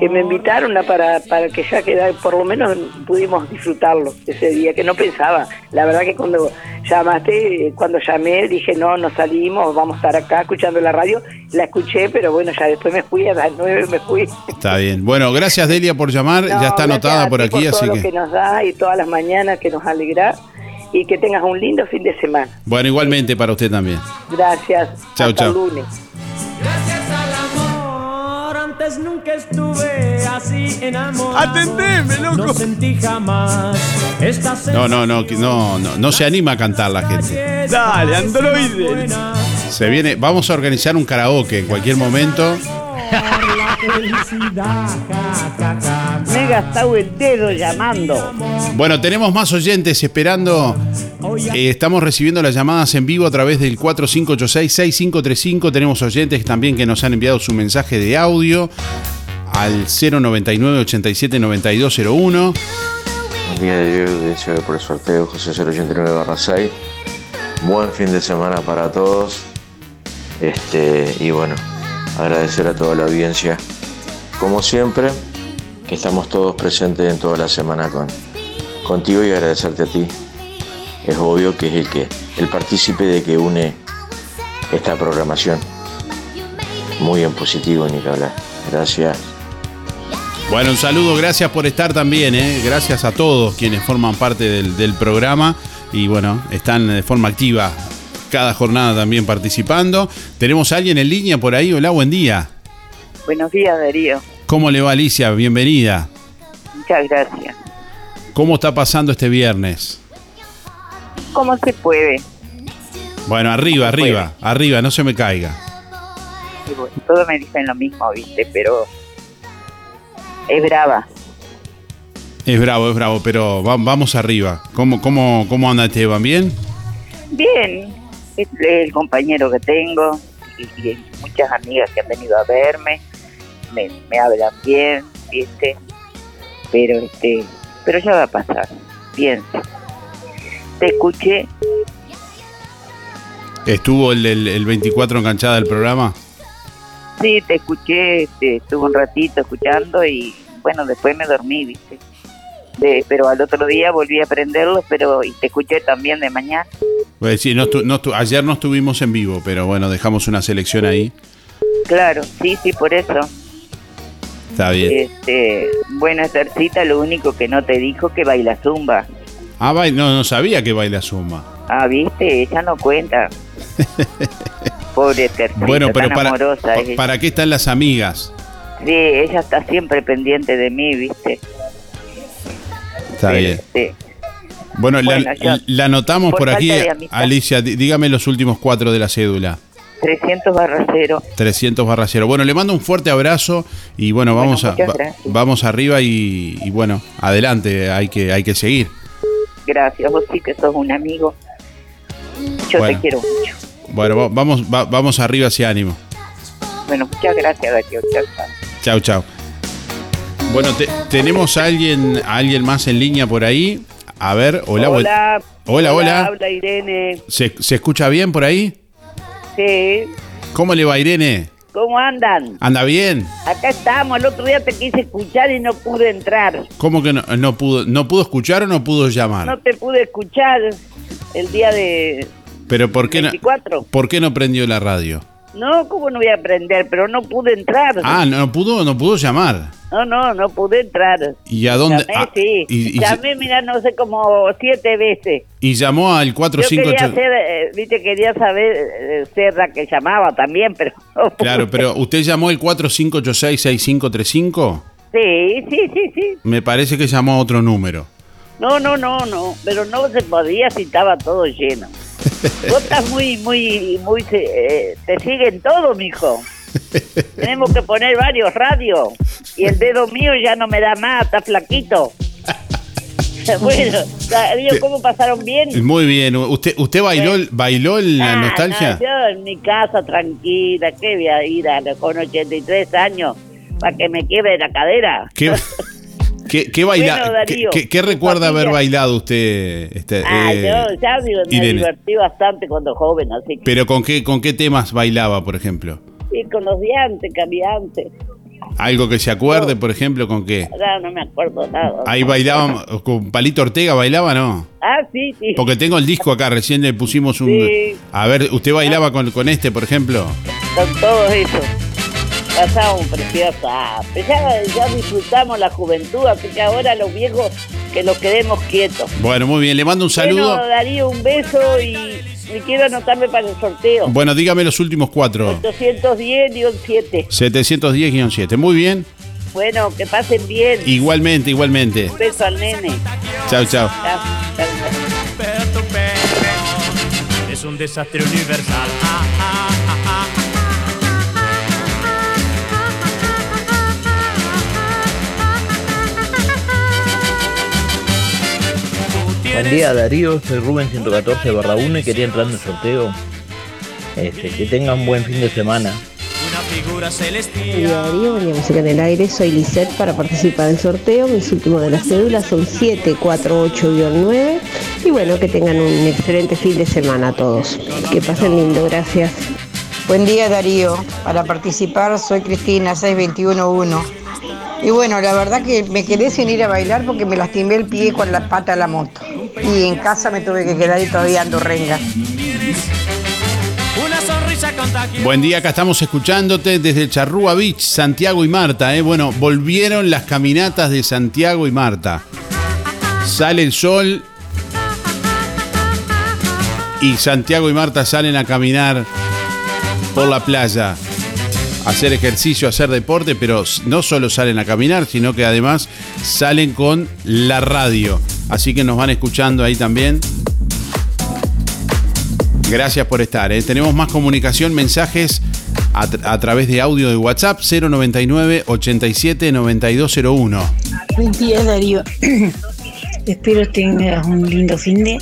que me invitaron a para, para que ya queda, por lo menos pudimos disfrutarlo ese día, que no pensaba. La verdad que cuando llamaste, cuando llamé, dije no, no salimos, vamos a estar acá escuchando la radio. La escuché, pero bueno, ya después me fui, a las nueve me fui. Está bien. Bueno, gracias Delia por llamar. No, ya está anotada por aquí, todo así lo que. que nos da y todas las mañanas que nos alegra y que tengas un lindo fin de semana. Bueno, igualmente para usted también. Gracias. Chau. el lunes. Gracias a pues nunca estuve así enamorado. Atendeme, loco. No sentí jamás esta No, no, no, no, no, no se anima a cantar la gente. Dale, androide. Se viene, vamos a organizar un karaoke en cualquier momento. La felicidad. Ja, ja, ja. Me he gastado el dedo llamando. Bueno, tenemos más oyentes esperando. Eh, estamos recibiendo las llamadas en vivo a través del 4586-6535. Tenemos oyentes también que nos han enviado su mensaje de audio al 099-879201. Buenos días, Diego, deseo por el sorteo José 089 barra 6. Buen fin de semana para todos. Este, y bueno, agradecer a toda la audiencia, como siempre, que estamos todos presentes en toda la semana con, contigo y agradecerte a ti. Es obvio que es el que, el partícipe de que une esta programación. Muy en positivo, ni que hablar. Gracias. Bueno, un saludo, gracias por estar también, ¿eh? gracias a todos quienes forman parte del, del programa y bueno, están de forma activa cada jornada también participando. Tenemos a alguien en línea por ahí, hola, buen día. Buenos días, Darío. ¿Cómo le va Alicia? Bienvenida. Muchas gracias. ¿Cómo está pasando este viernes? ¿Cómo se puede? Bueno, arriba, arriba, arriba, no se me caiga. Bueno, todos me dicen lo mismo, ¿viste? Pero es brava. Es bravo, es bravo, pero va- vamos arriba. ¿Cómo, cómo, cómo anda Esteban? ¿Bien? Bien, es el compañero que tengo y, y muchas amigas que han venido a verme, me, me hablan bien, ¿viste? Pero este, pero ya va a pasar, piensa. Te escuché, ¿Estuvo el, el- el 24 enganchada del programa? sí, te escuché, este, estuve un ratito escuchando y bueno, después me dormí, ¿viste? De, pero al otro día volví a prenderlo, pero y te escuché también de mañana. Pues sí, no ayer no estuvimos en vivo, pero bueno, dejamos una selección ahí. Claro, sí, sí, por eso. Está bien. Este, bueno, Estercita lo único que no te dijo que baila zumba. Ah, no, no sabía que baila zumba. Ah, viste, ella no cuenta. [LAUGHS] Pobre Estercita, Bueno, pero tan para, amorosa. ¿para qué están las amigas? Sí, ella está siempre pendiente de mí, viste. Está bien. Sí. Bueno, la, yo- la anotamos por por, aquí. Alicia, dí- dígame los últimos cuatro de la cédula. 300 barra cero. 300 barra cero. Bueno, le mando un fuerte abrazo y bueno, Bueno, vamos a va- vamos arriba y, y bueno, adelante, hay que hay que seguir. Gracias, vos sí que sos un amigo. Yo Bueno. te quiero mucho. Bueno, va- vamos va- vamos arriba hacia ánimo. Bueno, muchas gracias, Darío. Chao, chao. Chau, chau. Bueno, te- tenemos a alguien a alguien más en línea por ahí. A ver, hola, Hola, Hola, hola. Habla Irene. ¿Se, se escucha bien por ahí? Sí. ¿Cómo le va Irene? ¿Cómo andan? ¿Anda bien? Acá estamos. El otro día te quise escuchar y no pude entrar. ¿Cómo que no, no pudo no pudo escuchar o no pudo llamar? No te pude escuchar el día de Pero ¿por qué no 24. por qué no prendió la radio? No, ¿cómo no voy a aprender? Pero no pude entrar. Ah, no pudo no pudo llamar. No, no, no pude entrar. ¿Y a dónde? Llamé, ah, sí. y, y- Llamé, mira, no sé, como siete veces. y llamó al Yo quería 458. ser, eh, viste, quería saber eh, ser la que llamaba también, pero... [LAUGHS] no Claro, pero ¿usted llamó el 4586-6535? Sí, sí, sí, sí. Me parece que llamó a otro número. No, no, no, no, pero no se podía si estaba todo lleno. Vos estás muy, muy, muy... eh, te siguen todo, mijo. [LAUGHS] Tenemos que poner varios radios. Y el dedo mío ya no me da más, está flaquito. [LAUGHS] bueno, ¿cómo pasaron bien? Muy bien. ¿Usted usted bailó bailó en la Ah, nostalgia? no, yo en mi casa tranquila, ¿qué voy a ir a, con 83 años para que me quiebre la cadera? ¿Qué, [LAUGHS] qué, qué baila- Bueno, Darío, qué- qué recuerda haber bailado usted? Este, Ah, eh, yo ya digo, me Irene. divertí bastante cuando joven, así que... Pero ¿con qué, ¿con qué temas bailaba, por ejemplo? Sí, con los diantes, cambiantes. ¿Algo que se acuerde, por ejemplo, con qué? Ahora no me acuerdo nada. Ahí bailaban, con Palito Ortega bailaba, ¿no? Ah, sí, sí. Porque tengo el disco acá, recién le pusimos un... Sí. A ver, ¿usted bailaba con, con este, por ejemplo? Con todo eso. Pasamos preciosa. Ya, ya disfrutamos la juventud, así que ahora los viejos que los quedemos quietos. Bueno, muy bien, le mando un saludo. Bueno, Darío, un beso y, y quiero anotarme para el sorteo. Bueno, dígame los últimos cuatro. 810-7. 710-7. Muy bien. Bueno, que pasen bien. Igualmente, igualmente. Un beso al nene. Chao, chao. Chao, chao, chao. Es un desastre universal. Buen día Darío, soy Rubén 114 barra 1 y quería entrar en el sorteo. Este, que tengan un buen fin de semana. Una figura celestial. Buen día Darío, día Música en el Aire, soy Lisette para participar del sorteo. Mis últimos de las cédulas son 748-9 y bueno, que tengan un excelente fin de semana a todos. Que pasen lindo, gracias. Buen día Darío, para participar soy Cristina 6211. Y bueno, la verdad que me quedé sin ir a bailar porque me lastimé el pie con la pata de la moto. Y en casa me tuve que quedar y todavía ando renga. Una sonrisa contagiosa. Buen día, acá estamos escuchándote desde Charrúa Beach, Santiago y Marta. ¿eh? Bueno, volvieron las caminatas de Santiago y Marta. Sale el sol y Santiago y Marta salen a caminar por la playa, hacer ejercicio, hacer deporte, pero no solo salen a caminar, sino que además salen con la radio. Así que nos van escuchando ahí también. Gracias por estar. ¿eh? Tenemos más comunicación, mensajes a, tra- a través de audio de WhatsApp 099 87 9201. Buen día Darío. [COUGHS] Espero tengas un lindo fin de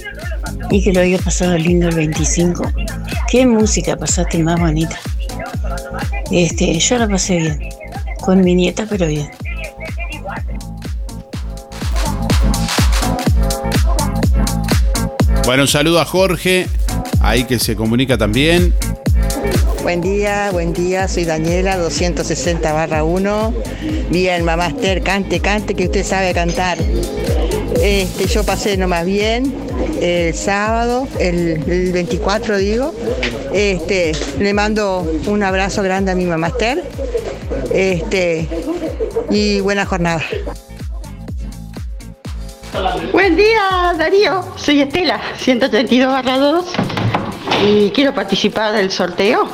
y que lo hayas pasado lindo el 25. ¿Qué música pasaste más bonita? Este, yo la pasé bien. Con mi nieta, pero bien. Bueno, un saludo a Jorge, ahí que se comunica también. Buen día, buen día, soy Daniela 260 barra 1. Bien, mamaster, cante, cante, que usted sabe cantar. Este, yo pasé nomás bien el sábado, el, el 24 digo. Este, le mando un abrazo grande a mi mamaster. Este, y buena jornada. Buen día, Darío. Soy Estela, 132 barra 2 y quiero participar del sorteo.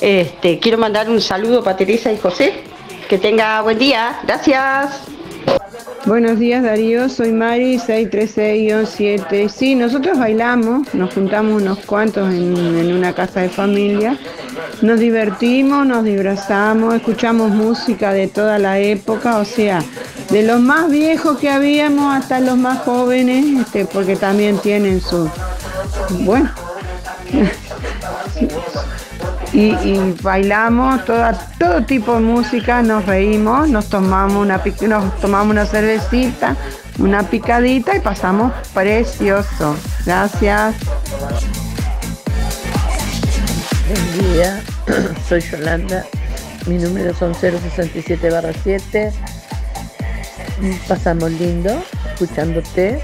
Este, quiero mandar un saludo para Teresa y José. Que tenga buen día. Gracias. Buenos días Darío, soy Mari 636-7. Sí, nosotros bailamos, nos juntamos unos cuantos en, una casa de familia, nos divertimos, nos disfrazamos, escuchamos música de toda la época, o sea, de los más viejos que habíamos hasta los más jóvenes, este, porque también tienen su, bueno, [LAUGHS] y, bailamos toda, todo tipo de música, nos reímos, nos tomamos una, nos tomamos una cervecita, una picadita y pasamos precioso. Gracias. Buen día, [CLEARS THROAT] soy Yolanda. Mi número son 067 barra 7. Pasamos lindo escuchándote.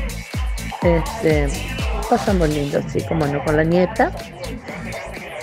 Este, pasamos lindo, sí, como no, con la nieta.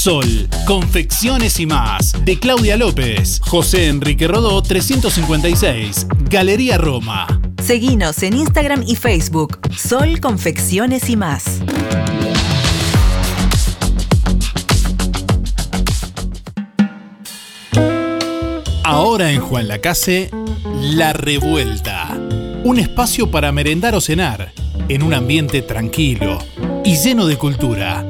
Sol, confecciones y más, de Claudia López, José Enrique Rodó 356, Galería Roma. Seguinos en Instagram y Facebook, Sol Confecciones y más. Ahora en Juan Lacase, La Revuelta. Un espacio para merendar o cenar, en un ambiente tranquilo y lleno de cultura.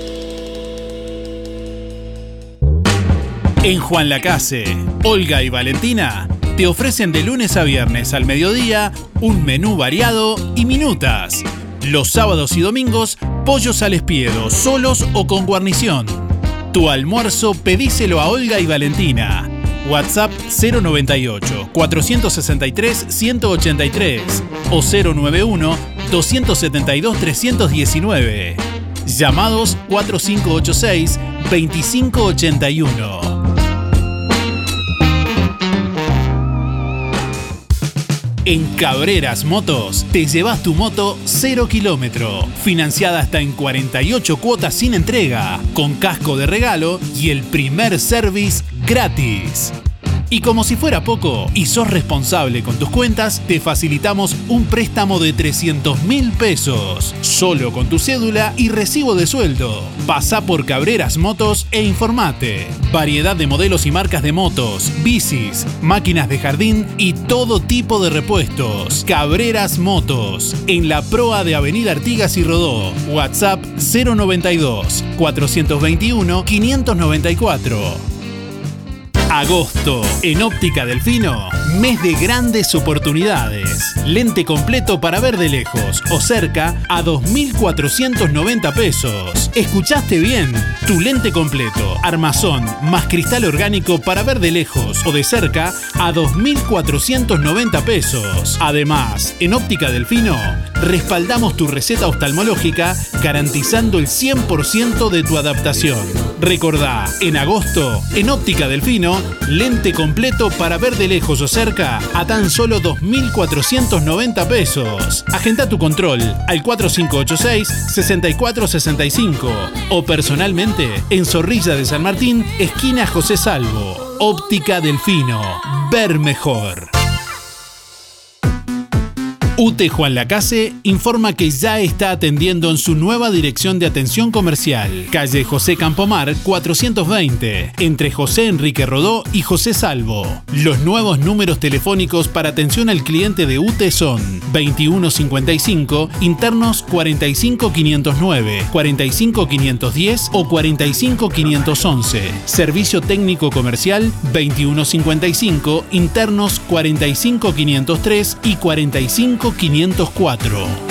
En Juan Lacase, Olga y Valentina te ofrecen de lunes a viernes al mediodía un menú variado y minutas. Los sábados y domingos, pollos al espiedo, solos o con guarnición. Tu almuerzo pedíselo a Olga y Valentina. WhatsApp 098 463 183 o 091 272 319. Llamados 4586 2581. En Cabreras Motos te llevas tu moto 0 kilómetro, financiada hasta en 48 cuotas sin entrega, con casco de regalo y el primer service gratis. Y como si fuera poco, y sos responsable con tus cuentas, te facilitamos un préstamo de 300 mil pesos, solo con tu cédula y recibo de sueldo. Pasa por Cabreras Motos e informate. Variedad de modelos y marcas de motos, bicis, máquinas de jardín y todo tipo de repuestos. Cabreras Motos, en la proa de Avenida Artigas y Rodó. WhatsApp 092 421 594. Agosto. En Óptica Delfino, mes de grandes oportunidades. Lente completo para ver de lejos o cerca a 2.490 pesos. ¿Escuchaste bien? Tu lente completo, armazón más cristal orgánico para ver de lejos o de cerca a 2.490 pesos. Además, en Óptica Delfino, respaldamos tu receta oftalmológica garantizando el 100% de tu adaptación. Recordá, en agosto, en Óptica Delfino, lente completo para ver de lejos o cerca a tan solo 2.490 pesos. Agenda tu control al 4586-6465 o personalmente en Zorrilla de San Martín, esquina José Salvo. Óptica Delfino. Ver mejor. UTE Juan Lacase informa que ya está atendiendo en su nueva dirección de atención comercial, calle José Campomar 420, entre José Enrique Rodó y José Salvo. Los nuevos números telefónicos para atención al cliente de UTE son 2155, internos 45509, 45510 o 45511. Servicio técnico comercial 2155, internos 45503 y 45 504.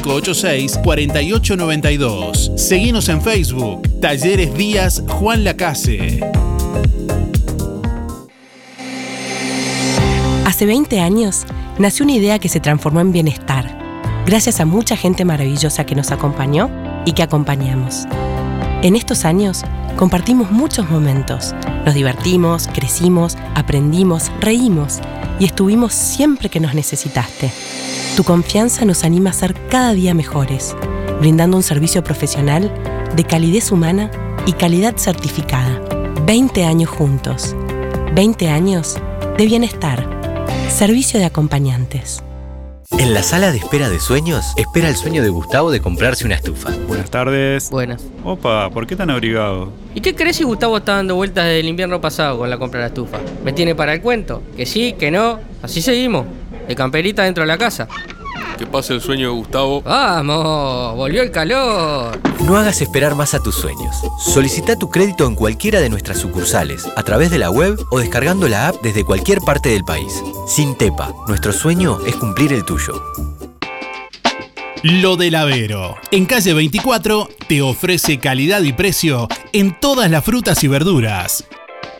4892. Seguimos en Facebook, Talleres Díaz Juan Lacase. Hace 20 años nació una idea que se transformó en bienestar, gracias a mucha gente maravillosa que nos acompañó y que acompañamos. En estos años compartimos muchos momentos, nos divertimos, crecimos, aprendimos, reímos y estuvimos siempre que nos necesitaste. Tu confianza nos anima a ser cada día mejores, brindando un servicio profesional de calidez humana y calidad certificada. 20 años juntos. 20 años de bienestar. Servicio de acompañantes. En la sala de espera de sueños, espera el sueño de Gustavo de comprarse una estufa. Buenas tardes. Buenas. Opa, ¿por qué tan abrigado? ¿Y qué crees si Gustavo está dando vueltas desde el invierno pasado con la compra de la estufa? ¿Me tiene para el cuento? Que sí, que no. Así seguimos. De camperita dentro de la casa. Que pase el sueño de Gustavo. ¡Vamos! ¡Volvió el calor! No hagas esperar más a tus sueños. Solicita tu crédito en cualquiera de nuestras sucursales, a través de la web o descargando la app desde cualquier parte del país. Sin Tepa, nuestro sueño es cumplir el tuyo. Lo del Avero. En calle 24 te ofrece calidad y precio en todas las frutas y verduras.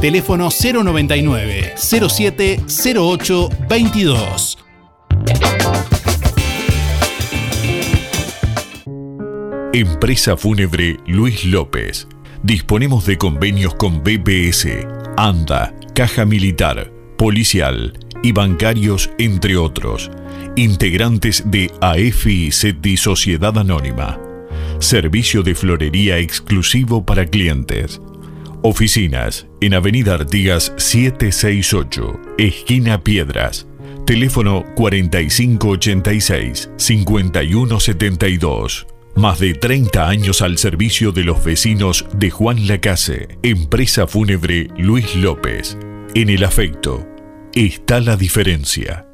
Teléfono 099 07 08 22. Empresa Fúnebre Luis López. Disponemos de convenios con BPS, ANDA, Caja Militar, Policial y bancarios, entre otros. Integrantes de SETI Sociedad Anónima. Servicio de florería exclusivo para clientes. Oficinas en Avenida Artigas 768, esquina Piedras. Teléfono 4586-5172. Más de 30 años al servicio de los vecinos de Juan Lacase. Empresa Fúnebre Luis López. En el afecto está la diferencia.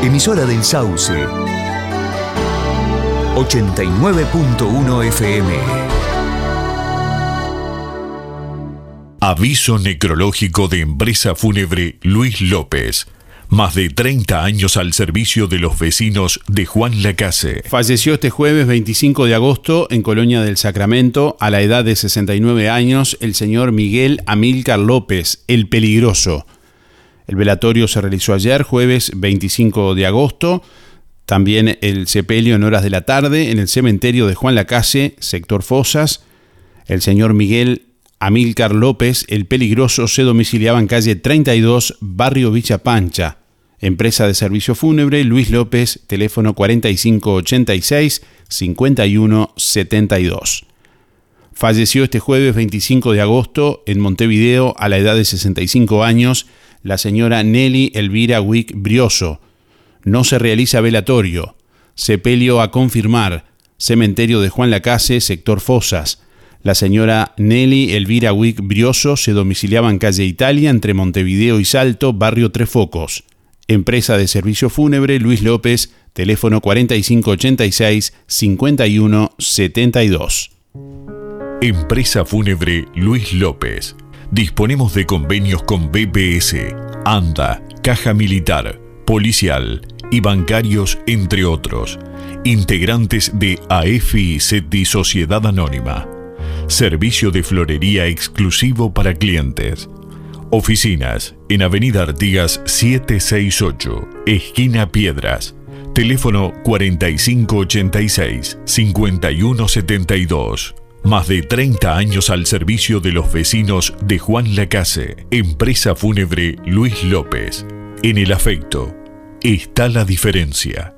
Emisora del Sauce. 89.1 FM. Aviso necrológico de Empresa Fúnebre Luis López. Más de 30 años al servicio de los vecinos de Juan Lacase. Falleció este jueves 25 de agosto en Colonia del Sacramento, a la edad de 69 años, el señor Miguel Amílcar López, el peligroso. El velatorio se realizó ayer, jueves 25 de agosto. También el sepelio en horas de la tarde en el cementerio de Juan Lacase, sector Fosas. El señor Miguel Amílcar López, el peligroso, se domiciliaba en calle 32, barrio Villa Pancha. Empresa de servicio fúnebre, Luis López, teléfono 4586-5172. Falleció este jueves 25 de agosto en Montevideo a la edad de 65 años la señora Nelly Elvira Wick Brioso. No se realiza velatorio. Sepelio a confirmar. Cementerio de Juan Lacase, sector Fosas. La señora Nelly Elvira Wick Brioso se domiciliaba en calle Italia entre Montevideo y Salto, barrio Tres Focos. Empresa de servicio fúnebre Luis López, teléfono 4586-5172. Empresa Fúnebre Luis López. Disponemos de convenios con BPS, ANDA, Caja Militar, Policial y bancarios, entre otros. Integrantes de AFI Sociedad Anónima. Servicio de florería exclusivo para clientes. Oficinas en Avenida Artigas 768, esquina Piedras. Teléfono 4586-5172. Más de 30 años al servicio de los vecinos de Juan Lacase, empresa fúnebre Luis López. En el afecto está la diferencia.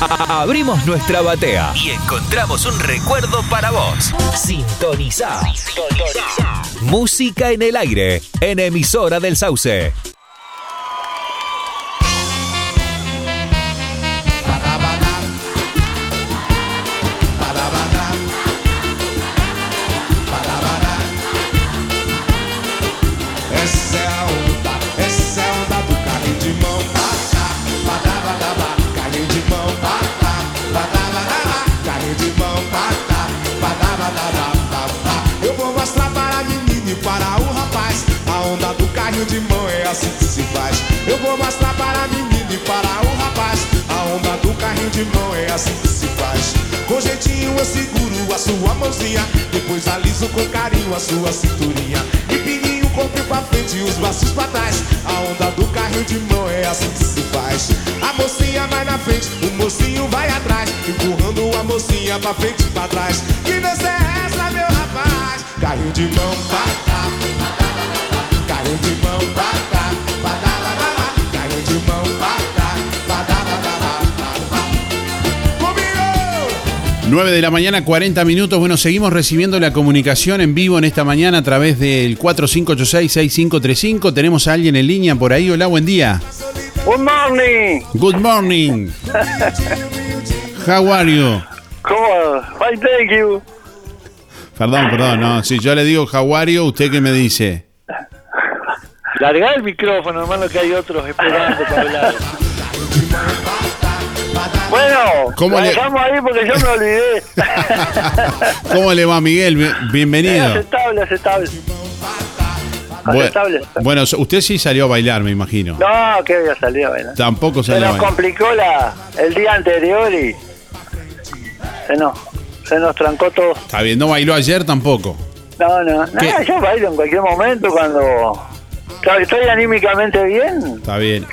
Abrimos nuestra batea y encontramos un recuerdo para vos. Sintoniza. Música en el aire, en emisora del Sauce. A sua cinturinha. E pininho o corpo pra frente e os braços pra trás. A onda do carrinho de mão é assim que se faz. A mocinha vai na frente, o mocinho vai atrás, empurrando a mocinha pra frente e pra trás. 9 de la mañana, 40 minutos. Bueno, seguimos recibiendo la comunicación en vivo en esta mañana a través del 4586-6535. Tenemos a alguien en línea por ahí. Hola, buen día. Good morning. Good morning. How are you? ¿Cómo? Fine, thank you. Perdón, perdón, no. Si yo le digo how are you, ¿usted qué me dice? Larga el micrófono, hermano, que hay otros esperando para hablar. [LAUGHS] Bueno, ¿Cómo le- dejamos ahí porque yo me olvidé. [LAUGHS] ¿Cómo le va, Miguel? Bienvenido. aceptable, aceptable. Bueno, Aceptable. bueno, usted sí salió a bailar, me imagino. No, que había salido, bueno. Tampoco Se salió a nos bailar. complicó la, el día anterior y se nos, se nos trancó todo. Está bien, no bailó ayer tampoco. No, no, nada, yo bailo en cualquier momento cuando estoy anímicamente bien. Está bien.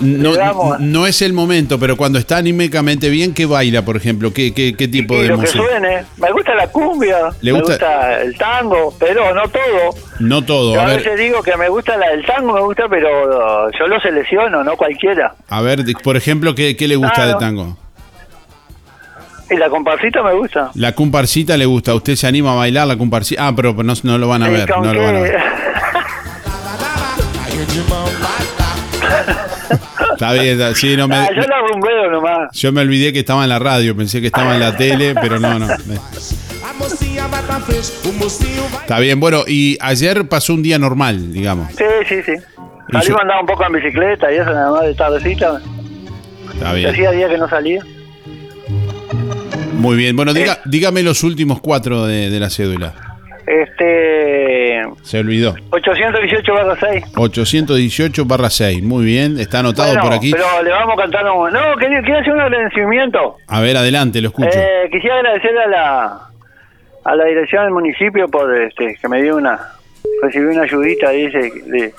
No, Digamos. no es el momento, pero cuando está anímicamente bien, ¿qué baila, por ejemplo? ¿Qué, qué, qué tipo Y de lo que música? suene, me gusta la cumbia, ¿Le me gusta? gusta el tango, pero no todo. No todo. Yo A a ver, veces digo que me gusta la del tango, me gusta, pero yo lo selecciono, no cualquiera. a ver, por ejemplo, ¿qué, qué le gusta Claro. de tango? Y la comparsita me gusta. La comparsita le gusta. ¿Usted se anima a bailar la comparsita? Ah, pero no, no lo van a ¿Y ver. No lo van a ver. [LAUGHS] Está bien, está- sí, no me, Ah, yo la rumbeo nomás. yo me olvidé que estaba en la radio, pensé que estaba en la tele, pero no, no. Está bien, bueno, y ayer pasó un día normal, digamos. Sí, sí, sí. Salimos a andar un poco en bicicleta y eso nada más de tardecita. Está bien. Hacía días que no salía. Muy bien. Bueno, diga, dígame los últimos cuatro de, de la cédula. Este. Se olvidó. 818 barra 6. 818 barra 6. Muy bien, está anotado Bueno, por aquí. Pero le vamos a cantar un... No, quería, quería hacer un agradecimiento. A ver, adelante, lo escucho. Eh, quisiera agradecer a la a la dirección del municipio por este que me dio una recibí una ayudita dice de,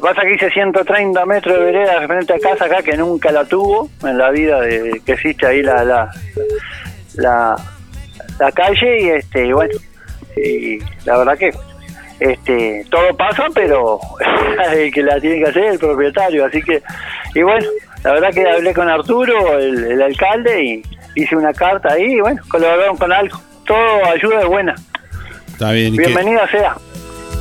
pasa que hice 130 metros de vereda frente a casa acá que nunca la tuvo en la vida de que existe ahí la la la, la calle y este y bueno y la verdad que este todo pasa pero [LAUGHS] el que la tiene que hacer es el propietario así que y bueno la verdad que hablé con Arturo el, el alcalde y hice una carta ahí y bueno colaboraron con algo todo ayuda es buena Está bien. bienvenida sea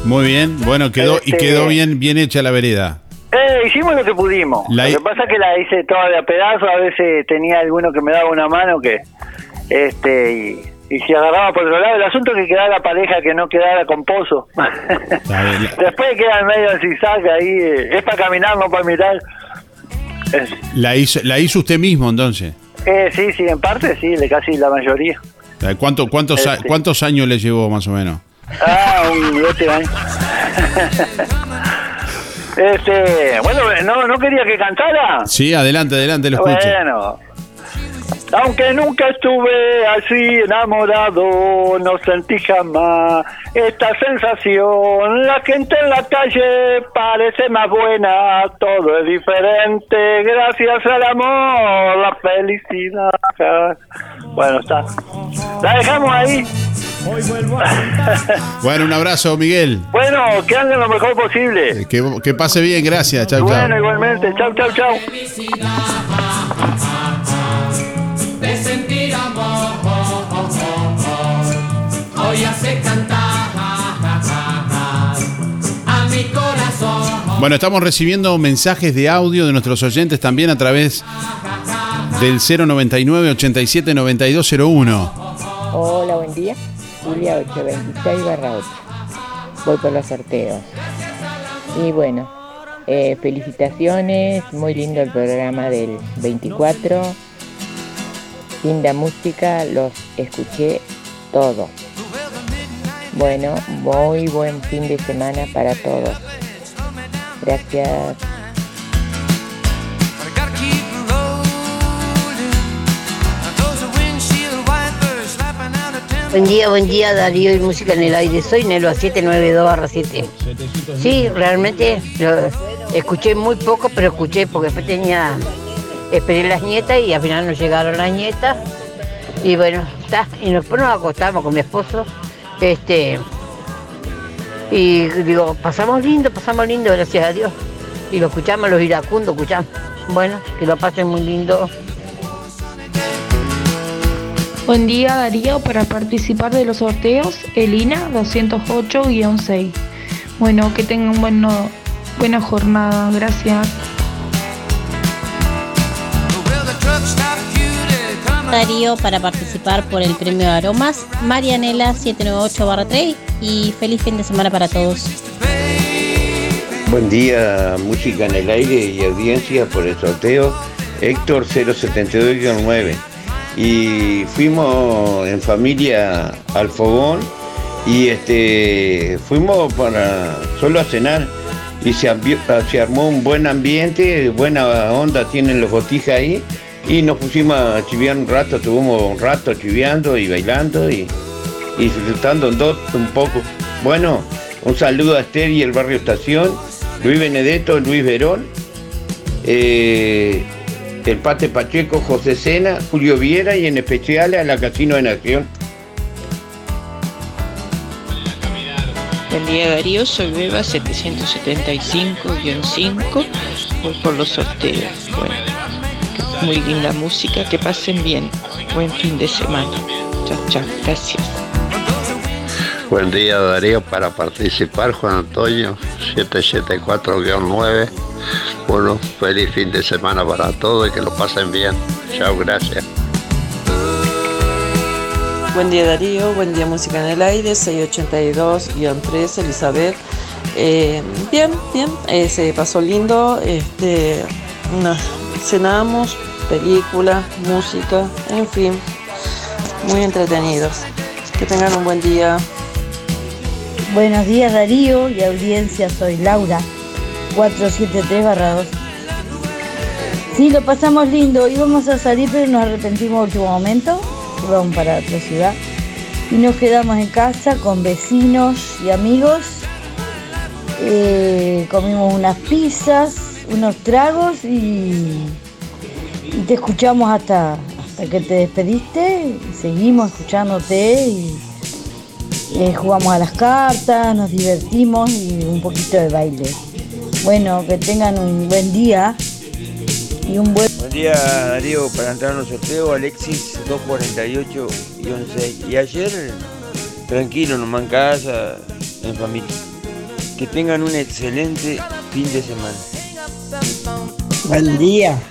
Muy bien. Bueno, quedó y Este- quedó bien, bien hecha la vereda. Eh, hicimos lo que pudimos. La Lo que pasa es que la hice toda de a pedazos. A veces tenía alguno que me daba una mano que. este y, y se agarraba por otro lado. El asunto es que quedara la pareja que no quedara con pozo. [LAUGHS] Después queda medio en zigzag ahí. eh, es para caminar, no para mirar. Es- La hizo, la hizo usted mismo entonces. eh, sí, sí, en parte sí, de casi la mayoría. ¿Cuánto, cuántos, a- Este. ¿Cuántos años le llevó más o menos? Ah, un lote ahí. [LAUGHS] Este, bueno, no, no quería que cantara. Sí, adelante, adelante, lo escucho. Bueno, aunque nunca estuve así enamorado, no sentí jamás esta sensación. La gente en la calle parece más buena, todo es diferente, gracias al amor, la felicidad. Bueno, está. La dejamos ahí. [LAUGHS] Bueno, un abrazo, Miguel. Bueno, que anden lo mejor posible. Que, que pase bien, gracias. Chau, chau. Bueno, igualmente. Chau, chau, chau. Bueno, estamos recibiendo mensajes de audio de nuestros oyentes también a través del 099 87 9201. Hola, buen día. Julia 826 barra 8. Voy por los sorteos. Y bueno, eh, felicitaciones. Muy lindo el programa del 24. Linda música, los escuché todo. Bueno, muy buen fin de semana para todos. Gracias. Buen día, buen día Darío y Música en el Aire. Soy Nelo a 792 7. Sí, realmente escuché muy poco, pero escuché porque después tenía, esperé las nietas y al final no llegaron las nietas. Y bueno, está, y después nos acostamos con mi esposo. Este, y digo, pasamos lindo, pasamos lindo, gracias a Dios. Y lo escuchamos, los iracundos, escuchamos. Bueno, que lo pasen muy lindo. Buen día Darío, para participar de los sorteos, Elina 208-6. Bueno, que tengan bueno, buena jornada, gracias. Darío para participar por el premio Aromas, Marianela 798-3 y feliz fin de semana para todos. Buen día, música en el aire y audiencia por el sorteo Héctor 072-9. Y fuimos en familia al fogón y este fuimos para solo a cenar y se armó un buen ambiente, buena onda tienen los botijas ahí y nos pusimos a chiviar un rato, estuvimos un rato chiviando y bailando y, y disfrutando un, poco. Bueno, un saludo a Esther y el barrio Estación, Luis Benedetto, Luis Verón, eh, el Pate Pacheco, José Sena, Julio Viera y en especial a la Casino de Nación. Buen día Darío, soy Beba 775-5, voy por los sorteos. Muy linda música, que pasen bien. Buen fin de semana. Chao, chao, gracias. Buen día Darío, para participar Juan Antonio 774-9. Bueno, feliz fin de semana para todos y que lo pasen bien. Chao, gracias. Buen día Darío, buen día Música en el Aire, 682-3, Elizabeth. Eh, bien, bien, eh, se pasó lindo, este, nos cenamos, película, música, en fin, muy entretenidos. Que tengan un buen día. Buenos días Darío y audiencia, soy Laura, 473 barra 2. Sí, lo pasamos lindo, íbamos a salir pero nos arrepentimos en último momento, íbamos para otra ciudad y nos quedamos en casa con vecinos y amigos, Eh, comimos unas pizzas, unos tragos y, y te escuchamos hasta, hasta que te despediste, y seguimos escuchándote y eh, jugamos a las cartas, nos divertimos y un poquito de baile. Bueno, que tengan un buen día y un buen... Buen día Darío, para entrar en los sorteos, Alexis 248-6. Y ayer, tranquilo, nomás en casa, en familia. Que tengan un excelente fin de semana. Buen día.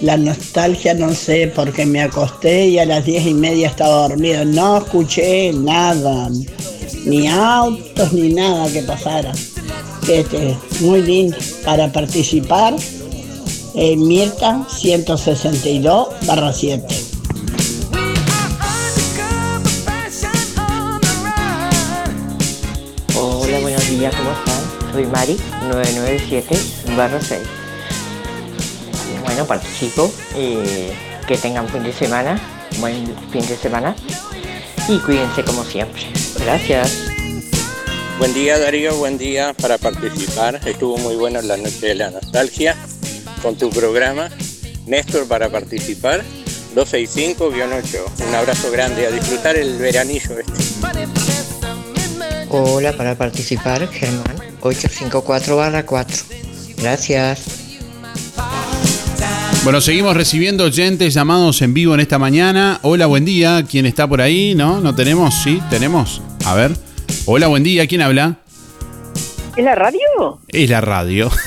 La nostalgia no sé, porque me acosté y a las diez y media estaba dormido. No escuché nada, ni autos, ni nada que pasara. Este, muy lindo. Para participar, eh, Mirta 162 barra 7. Hola, buenos días, ¿cómo están? Soy Mari, 997 barra 6. Bueno, participo. eh, que tengan fin de semana, buen fin de semana. Y cuídense como siempre. Gracias. Buen día Darío, buen día para participar. Estuvo muy bueno la noche de la nostalgia con tu programa. Néstor para participar. 265-8. Un abrazo grande. A disfrutar el veranillo este. Hola, para participar, Germán, 854 barra 4. Gracias. Bueno, seguimos recibiendo oyentes llamados en vivo en esta mañana. Hola, buen día. ¿Quién está por ahí? ¿No? ¿No tenemos? Sí, tenemos. A ver. Hola, buen día. ¿Quién habla? ¿Es la radio? Es la radio. [LAUGHS]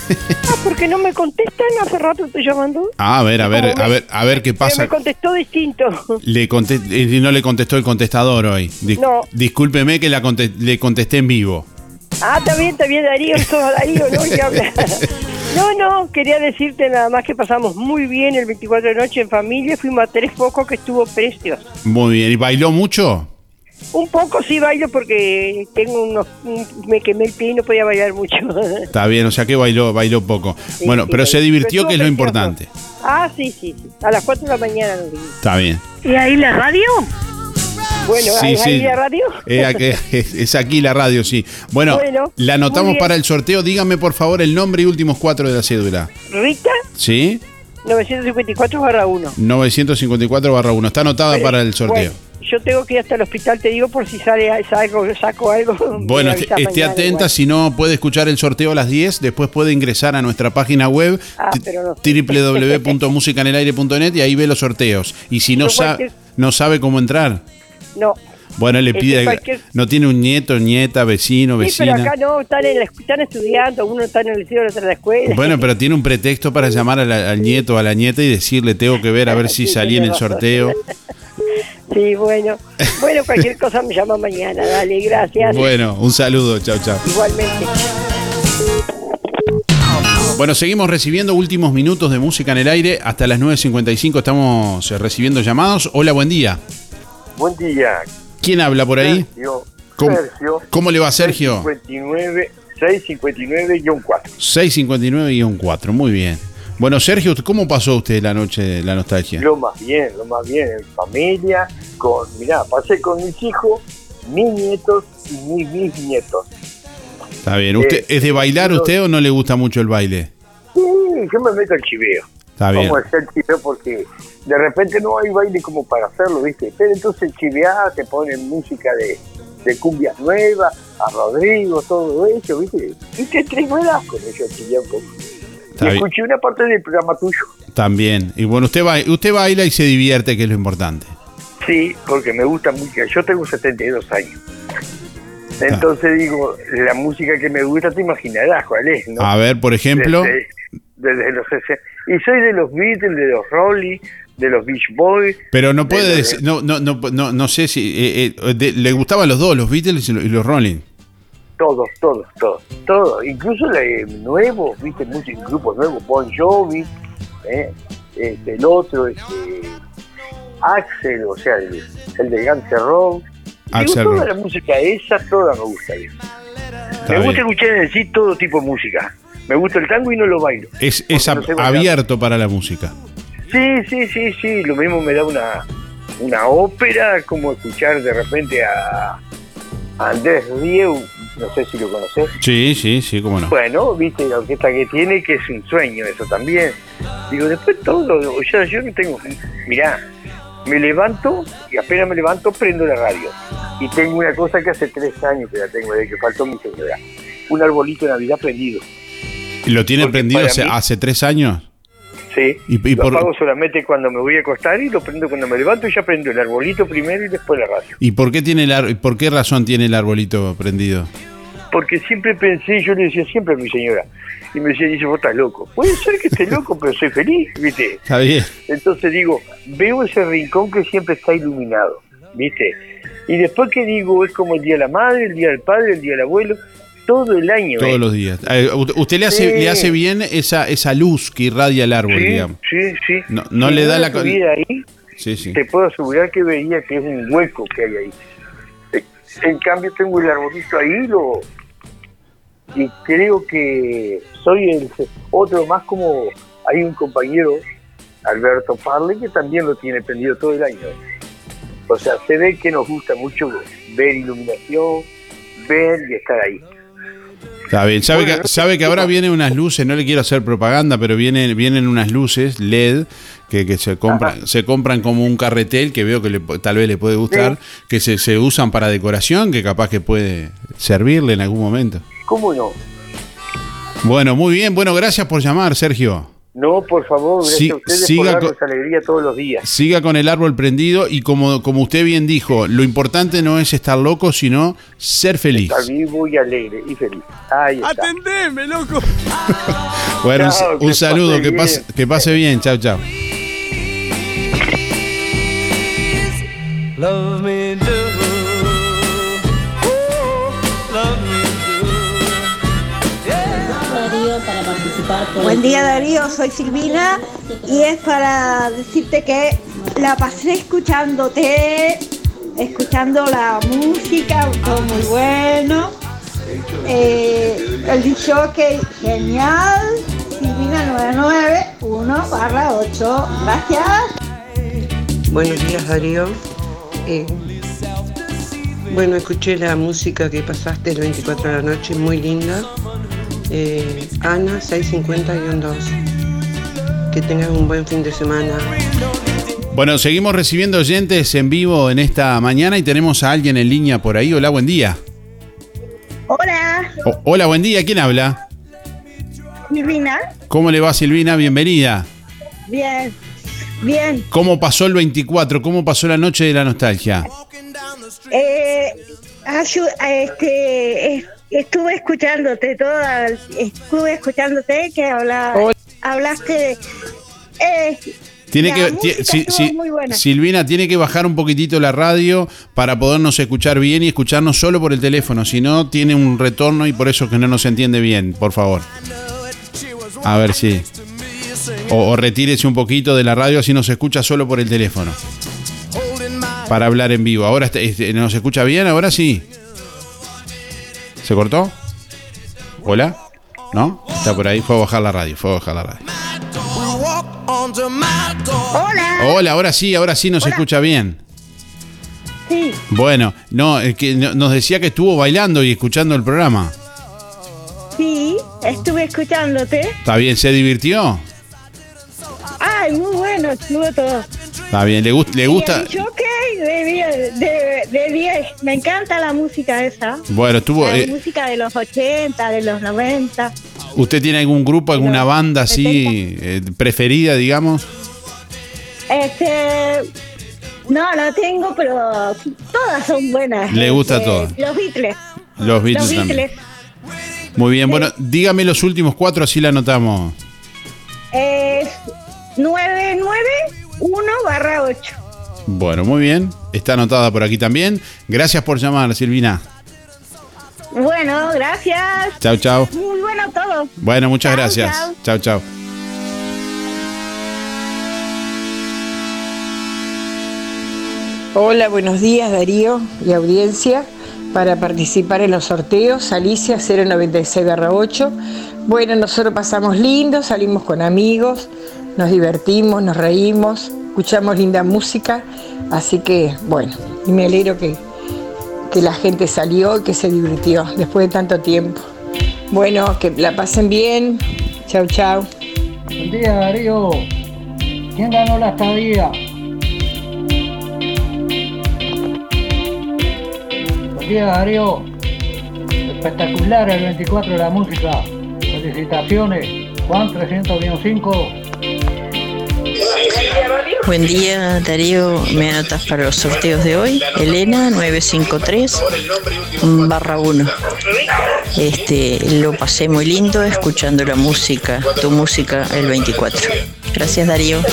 Ah, porque no me contestan, hace rato estoy llamando. Ah, a ver, a ver, a ver, a ver qué Pero me pasa. contestó distinto. [LAUGHS] Le conte- eh, no le contestó el contestador hoy. Dis- No. Discúlpeme que la conte- le contesté en vivo. Ah, está bien, está bien, Darío, [LAUGHS] Darío, ¿no? Habla. [LAUGHS] No, no, quería decirte nada más que pasamos muy bien el 24 de noche en familia, fuimos a tres focos que estuvo precioso. Muy bien. ¿Y bailó mucho? Un poco sí bailo porque tengo unos, un- me quemé el pie y no podía bailar mucho. [LAUGHS] Está bien, o sea que bailó, bailó poco. Sí, bueno, sí, pero se divirtió, Pero que es lo importante. Ah, sí, sí, sí. A las 4 de la mañana nos vimos. Está bien. ¿Y ahí la radio? Bueno, Sí, ¿ahí, sí. ahí la radio? Eh, [LAUGHS] es, es aquí la radio, sí. Bueno, Bueno, la anotamos para el sorteo. Dígame, por favor, el nombre y últimos cuatro de la cédula. Rita, ¿Sí? 954 barra 1. 954 barra 1. Está anotada Bueno, para el sorteo. bueno, yo tengo que ir hasta el hospital, te digo, por si sale saco, saco algo. [LAUGHS] Bueno, me esté, mañana atenta, igual. si no puede escuchar el sorteo a las 10, después puede ingresar a nuestra página web Ah, no. www.musicanelaire.net [LAUGHS] y ahí ve los sorteos. Y si no sabe cómo entrar, No. bueno, le Este, pide, cualquier- no tiene un nieto, nieta, vecino, Sí, pero vecina. acá no, están, en la- están estudiando, uno está en el liceo, otro en la escuela. Bueno, pero tiene un pretexto para llamar la- al nieto o a la nieta y decirle, tengo que ver a ver [LAUGHS] si salí en el razón. sorteo. [LAUGHS] Sí, bueno. Bueno, cualquier [LAUGHS] cosa me llama mañana, dale, gracias. Bueno, un saludo, chao, chao. Igualmente. Bueno, seguimos recibiendo últimos minutos de música en el aire. Hasta las 9.55 estamos eh, recibiendo llamados. Hola, buen día. Buen día. ¿Quién habla por ahí? Sergio. ¿Cómo- Sergio. cómo le va, Sergio? 659, 659-4. 659-4, muy bien. Bueno, Sergio, ¿cómo pasó usted la noche de la nostalgia? Lo más bien, lo más bien, en familia, con, mirá, pasé con mis hijos, mis nietos y mis bisnietos. Está bien. ¿Usted Eh, es de bailar yo- usted o no le gusta mucho el baile? Sí, yo me meto al chiveo. Está bien. Vamos a hacer chiveo porque de repente no hay baile como para hacerlo, ¿viste? Pero entonces chiveás, te ponen música de, de cumbias nuevas, a Rodrigo, todo eso, ¿viste? Y te trinuelas con eso, chivear un poco. Está y escuché una parte del programa tuyo. También. Y bueno, usted, ba- usted baila y se divierte, que es lo importante. Sí, porque me gusta mucho. Yo tengo 72 años. Entonces digo, la música que me gusta te imaginarás cuál es, ¿no? A ver, por ejemplo. Desde, desde los 60. Y soy de los Beatles, de los Rolling, de los Beach Boys. Pero no puede de los- decir, no, no, no, no, no sé si eh, eh, de- le gustaban los dos, los Beatles y los, y los Rolling. Todos, todos, todos, todos. Incluso eh, nuevos, viste, muchos grupos nuevos, Bon Jovi, eh, este, el otro, este, Axel, o sea, el, el de Guns N' Roses. Toda la música esa, toda me gusta. bien. Me gusta escuchar en sí todo tipo de música. Me gusta el tango y no lo bailo. Es, es no abierto para la música. Sí, sí, sí, sí. Lo mismo me da una, una ópera, como escuchar de repente a, a Andrés Rieu, no sé si lo conoces. Sí, sí, sí, cómo no. Bueno, viste la orquesta que tiene, que es un sueño eso también. Digo, después todo, o sea, yo no tengo, mirá, me levanto y apenas me levanto prendo la radio. Y tengo una cosa que hace tres años que la tengo, desde que faltó mi señora. Un arbolito de Navidad prendido. ¿Lo tiene Porque prendido hace, mí- hace tres años? Sí. ¿Y, y lo por, apago solamente cuando me voy a acostar y lo prendo cuando me levanto y ya prendo el arbolito primero y después la radio. ¿Y por qué tiene el ar- por qué razón tiene el arbolito prendido? porque siempre pensé, yo le decía siempre a mi señora, y me decía, dice, vos estás loco. Puede ser que esté loco, pero soy feliz, ¿viste? Está bien. Entonces digo, veo ese rincón que siempre está iluminado, ¿viste? Y después que digo, es como el Día de la Madre, el Día del Padre, el Día del Abuelo, todo el año. Todos ¿eh? los días. Eh, usted le hace, Sí. le hace bien esa, esa luz que irradia el árbol, Sí, digamos. sí, sí. No, no Si le da la... estuviera ahí, Sí, sí. te puedo asegurar que veía que es un hueco que hay ahí. Eh, En cambio tengo el arbolito ahí lo y creo que soy el otro más como hay un compañero Alberto Parle que también lo tiene prendido todo el año. O sea, se ve que nos gusta mucho ver iluminación, ver y estar ahí. Está bien. Sabe, Bueno, que, sabe que ahora vienen unas luces, no le quiero hacer propaganda, pero vienen, vienen unas luces LED que, que se compran se compran como un carretel que veo que le tal vez le puede gustar, que se, se usan para decoración, que capaz que puede servirle en algún momento. ¿Cómo no? Bueno, muy bien. Bueno, gracias por llamar, Sergio. No, por favor, gracias Sí, a ustedes siga por con- darnos alegría todos los días. Siga con el árbol prendido y como, como usted bien dijo, lo importante no es estar loco, sino ser feliz. Estar vivo y alegre y feliz. Ahí está. Atendeme, loco. [LAUGHS] Bueno, un- Chao, un, que saludo, pase que pase, que pase bien. Chao, chao. Love me Buen día. Darío, soy Silvina y es para decirte que la pasé escuchándote, escuchando la música, todo muy bueno. Eh, el dicho que genial, Silvina 991 barra 8, gracias. Buenos días Darío. Eh, bueno, escuché la música que pasaste el 24 de la noche, muy linda. Eh, Ana 650-2. Que tengas un buen fin de semana. Bueno, seguimos recibiendo oyentes en vivo en esta mañana y tenemos a alguien en línea por ahí. Hola, buen día. Hola, O- hola, buen día. ¿Quién habla? Silvina. ¿Cómo le va, Silvina? Bienvenida. Bien, bien. ¿Cómo pasó el 24? ¿Cómo pasó la noche de la nostalgia? Eh, ayu- este, eh, estuve escuchándote toda, estuve escuchándote que habla, hablaste de... eh, Tiene que, si- si-. Silvina, tiene que bajar un poquitito la radio para podernos escuchar bien y escucharnos solo por el teléfono. Si no, tiene un retorno y por eso que no nos entiende bien, por favor. A ver si. O, o retírese un poquito de la radio así nos escucha solo por el teléfono. Para hablar en vivo. Ahora este- este, nos escucha bien, ahora sí. ¿Se cortó? ¿Hola? ¿No? Está por ahí, fue a bajar la radio, fue a bajar la radio. Hola. Hola, ahora sí, ahora sí nos escucha bien. Sí, Bueno, no, es que no- nos decía que estuvo bailando y escuchando el programa. sí, estuve escuchándote. ¿Está bien? ¿Se divirtió? Ay, muy bueno, estuvo todo. Está bien, ¿le, gust- le gusta? De 10, de, de 10. Me encanta la música esa. Bueno, estuvo. la eh, música de los 80, de los 90. ¿Usted tiene algún grupo, alguna banda así eh, preferida, digamos? Este. No, no tengo, pero todas son buenas. Le gusta Este, todas. Los Beatles. Los Beatles los también. Beatles. Muy bien, bueno, dígame los últimos cuatro, así la anotamos. Es 991 barra 8. Bueno, muy bien. Está anotada por aquí también. Gracias por llamar, Silvina. Bueno, gracias. Chao, chao. Muy bueno todo. Bueno, muchas gracias. chao. Chao, chao. Hola, buenos días Darío y audiencia. Para participar en los sorteos, Alicia 096-8. Bueno, nosotros pasamos lindo, salimos con amigos, nos divertimos, nos reímos, escuchamos linda música. Así que, bueno, y me alegro que, que la gente salió y que se divirtió después de tanto tiempo. Bueno, que la pasen bien. Chau, chau. Buen día, Darío. ¿Quién ganó la estadía? Buen día, Darío. Espectacular el 24 de la música. Felicitaciones. Juan 305. Buen día, Darío. ¿Me anotas para los sorteos de hoy? Elena 953 barra 1. Este, lo pasé muy lindo escuchando la música, tu música el 24. Gracias Darío.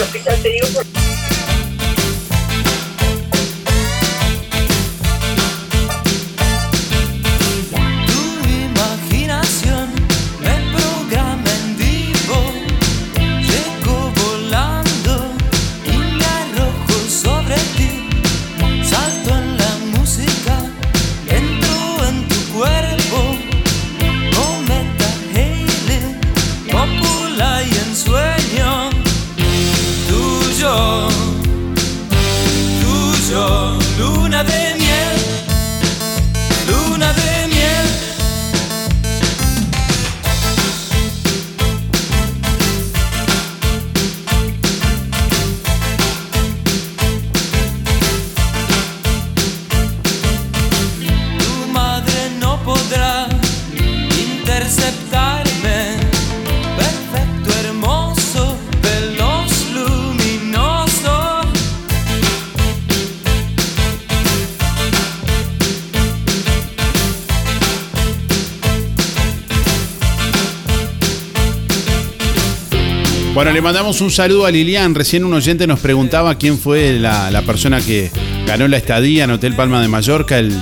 Un saludo a Lilian. Recién un oyente nos preguntaba quién fue la, persona que ganó la estadía en Hotel Palma de Mallorca el,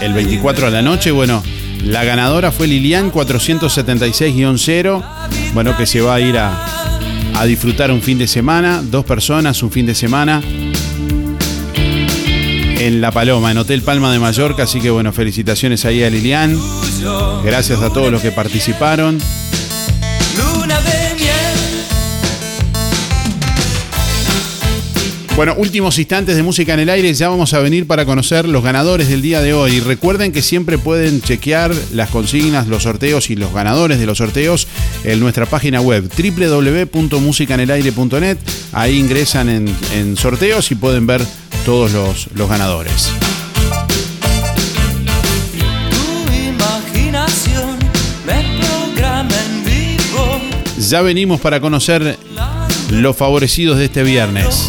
el 24 a la noche. Bueno, la ganadora fue Lilian 476-0. Bueno, que se va a ir a, a disfrutar un fin de semana. Dos personas, un fin de semana. En La Paloma, en Hotel Palma de Mallorca. Así que bueno, felicitaciones ahí a Lilian. Gracias a todos los que participaron. Bueno, últimos instantes de música en el aire, ya vamos a venir para conocer los ganadores del día de hoy. Y recuerden que siempre pueden chequear las consignas, los sorteos y los ganadores de los sorteos en nuestra página web www.musicanelaire.net. Ahí ingresan en, en sorteos y pueden ver todos los, los ganadores. Ya venimos para conocer los favorecidos de este viernes.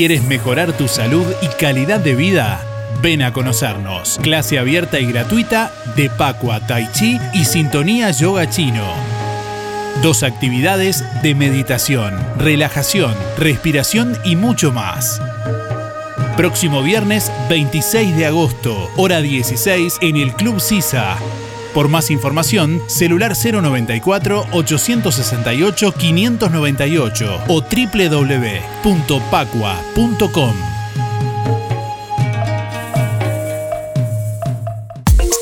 ¿Quieres mejorar tu salud y calidad de vida? Ven a conocernos. Clase abierta y gratuita de Pacua, Tai Chi y Sintonía Yoga Chino. Dos actividades de meditación, relajación, respiración y mucho más. Próximo viernes 26 de agosto, hora 16 en el Club Sisa. Por más información, celular 094-868-598 o www.pacua.com.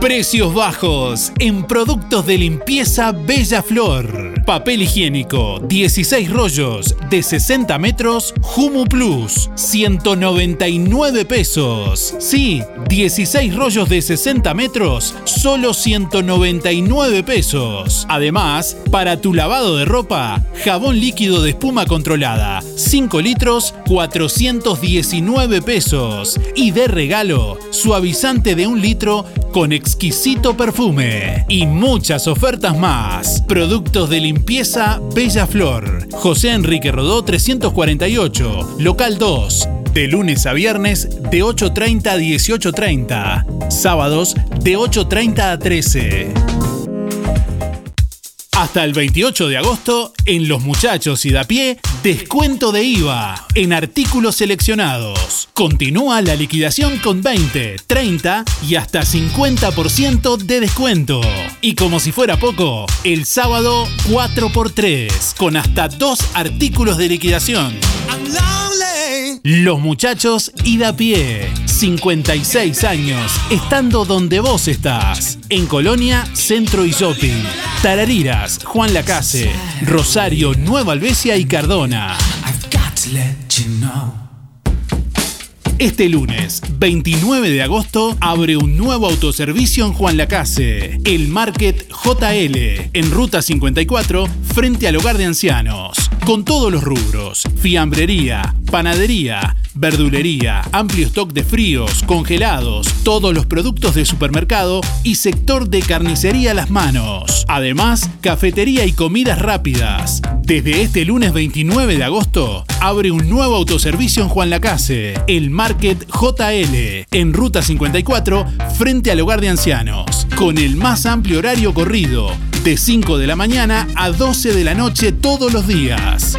Precios bajos en productos de limpieza Bella Flor. Papel higiénico, 16 rollos de 60 metros, Humu Plus, 199 pesos. Sí, 16 rollos de 60 metros, solo 199 pesos. Además, para tu lavado de ropa, jabón líquido de espuma controlada, 5 litros, 419 pesos. Y de regalo, suavizante de un litro con exquisito perfume y muchas ofertas más. Productos de limpieza Bella Flor. José Enrique Rodó 348, local 2. De lunes a viernes de 8.30 a 18.30. Sábados de 8.30 a 13. Hasta el 28 de agosto, en Los Muchachos y da pie, descuento de IVA en artículos seleccionados. Continúa la liquidación con 20, 30 y hasta 50% de descuento. Y como si fuera poco, el sábado 4x3 con hasta dos artículos de liquidación. Los muchachos y da pie. 56 años, estando donde vos estás. En Colonia, Centro y Shopping. Tarariras, Juan Lacase, Rosario, Nueva Albesia y Cardona. Este lunes, 29 de agosto, abre un nuevo autoservicio en Juan Lacase, el Market JL, en Ruta 54, frente al hogar de ancianos. Con todos los rubros, fiambrería, panadería, verdulería, amplio stock de fríos, congelados, todos los productos de supermercado y sector de carnicería a las manos. Además, cafetería y comidas rápidas. Desde este lunes 29 de agosto, abre un nuevo autoservicio en Juan Lacase, el Market JL, en Ruta 54, frente al hogar de ancianos, con el más amplio horario corrido, de 5 de la mañana a 12 de la noche todos los días.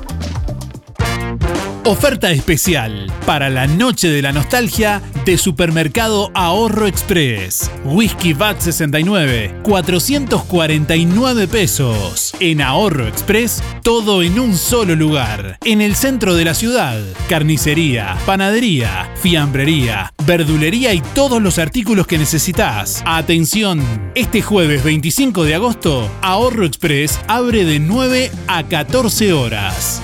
Oferta especial para la noche de la nostalgia de Supermercado Ahorro Express. Whisky VAT 69, 449 pesos. En Ahorro Express, todo en un solo lugar. En el centro de la ciudad. Carnicería, panadería, fiambrería, verdulería y todos los artículos que necesitas. Atención, este jueves 25 de agosto, Ahorro Express abre de 9 a 14 horas.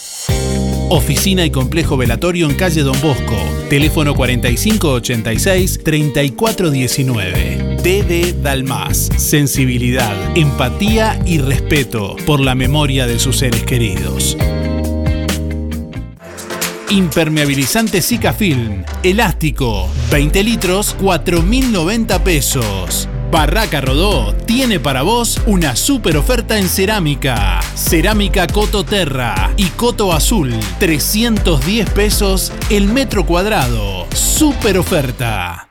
Oficina y complejo velatorio en calle Don Bosco. Teléfono 4586-3419. DD Dalmas. Sensibilidad, empatía y respeto por la memoria de sus seres queridos. Impermeabilizante Zika Film. Elástico. 20 litros, 4.090 pesos. Barraca Rodó tiene para vos una super oferta en cerámica. Cerámica Coto Terra y Coto Azul. 310 pesos el metro cuadrado. Super oferta.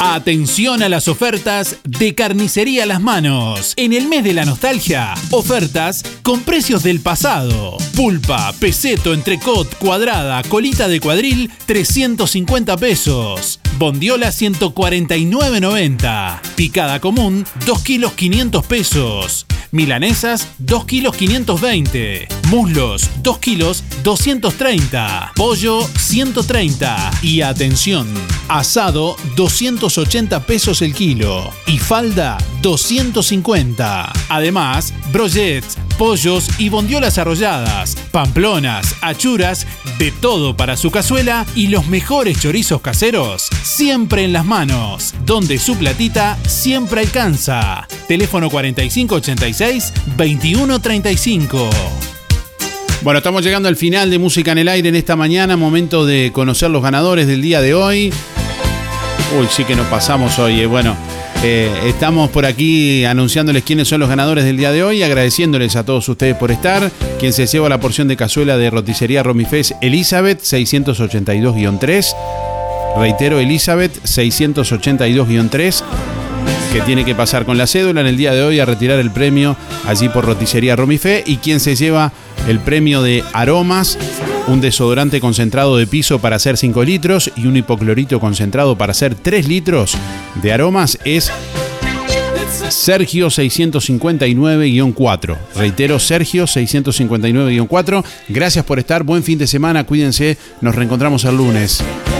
Atención a las ofertas de Carnicería Las Manos. En el mes de la nostalgia, ofertas con precios del pasado. Pulpa, peseto, entrecot, cuadrada, colita de cuadril, 350 pesos. Bondiola 149.90. Picada común, 2 kilos 500 pesos. Milanesas, 2 kilos 520. Muslos, 2 kilos 230. Pollo, 130. Y atención, asado, 280 pesos el kilo. Y falda, 250. Además, brochets, pollos y bondiolas arrolladas, pamplonas, achuras, de todo para su cazuela y los mejores chorizos caseros, siempre en las manos, donde su platita siempre alcanza. Teléfono 4586-2135. Bueno, estamos llegando al final de Música en el Aire en esta mañana, momento de conocer los ganadores del día de hoy. Uy, sí que nos pasamos hoy. eh. Bueno, eh, estamos por aquí anunciándoles quiénes son los ganadores del día de hoy, agradeciéndoles a todos ustedes por estar. Quien se lleva la porción de cazuela de roticería Romifés, Elizabeth, 682-3. Reitero, Elizabeth, 682-3 que tiene que pasar con la cédula en el día de hoy a retirar el premio allí por roticería Romifé y quien se lleva el premio de aromas, un desodorante concentrado de piso para hacer 5 litros y un hipoclorito concentrado para hacer 3 litros de aromas es Sergio 659-4. Reitero, Sergio 659-4. Gracias por estar. Buen fin de semana. Cuídense. Nos reencontramos el lunes.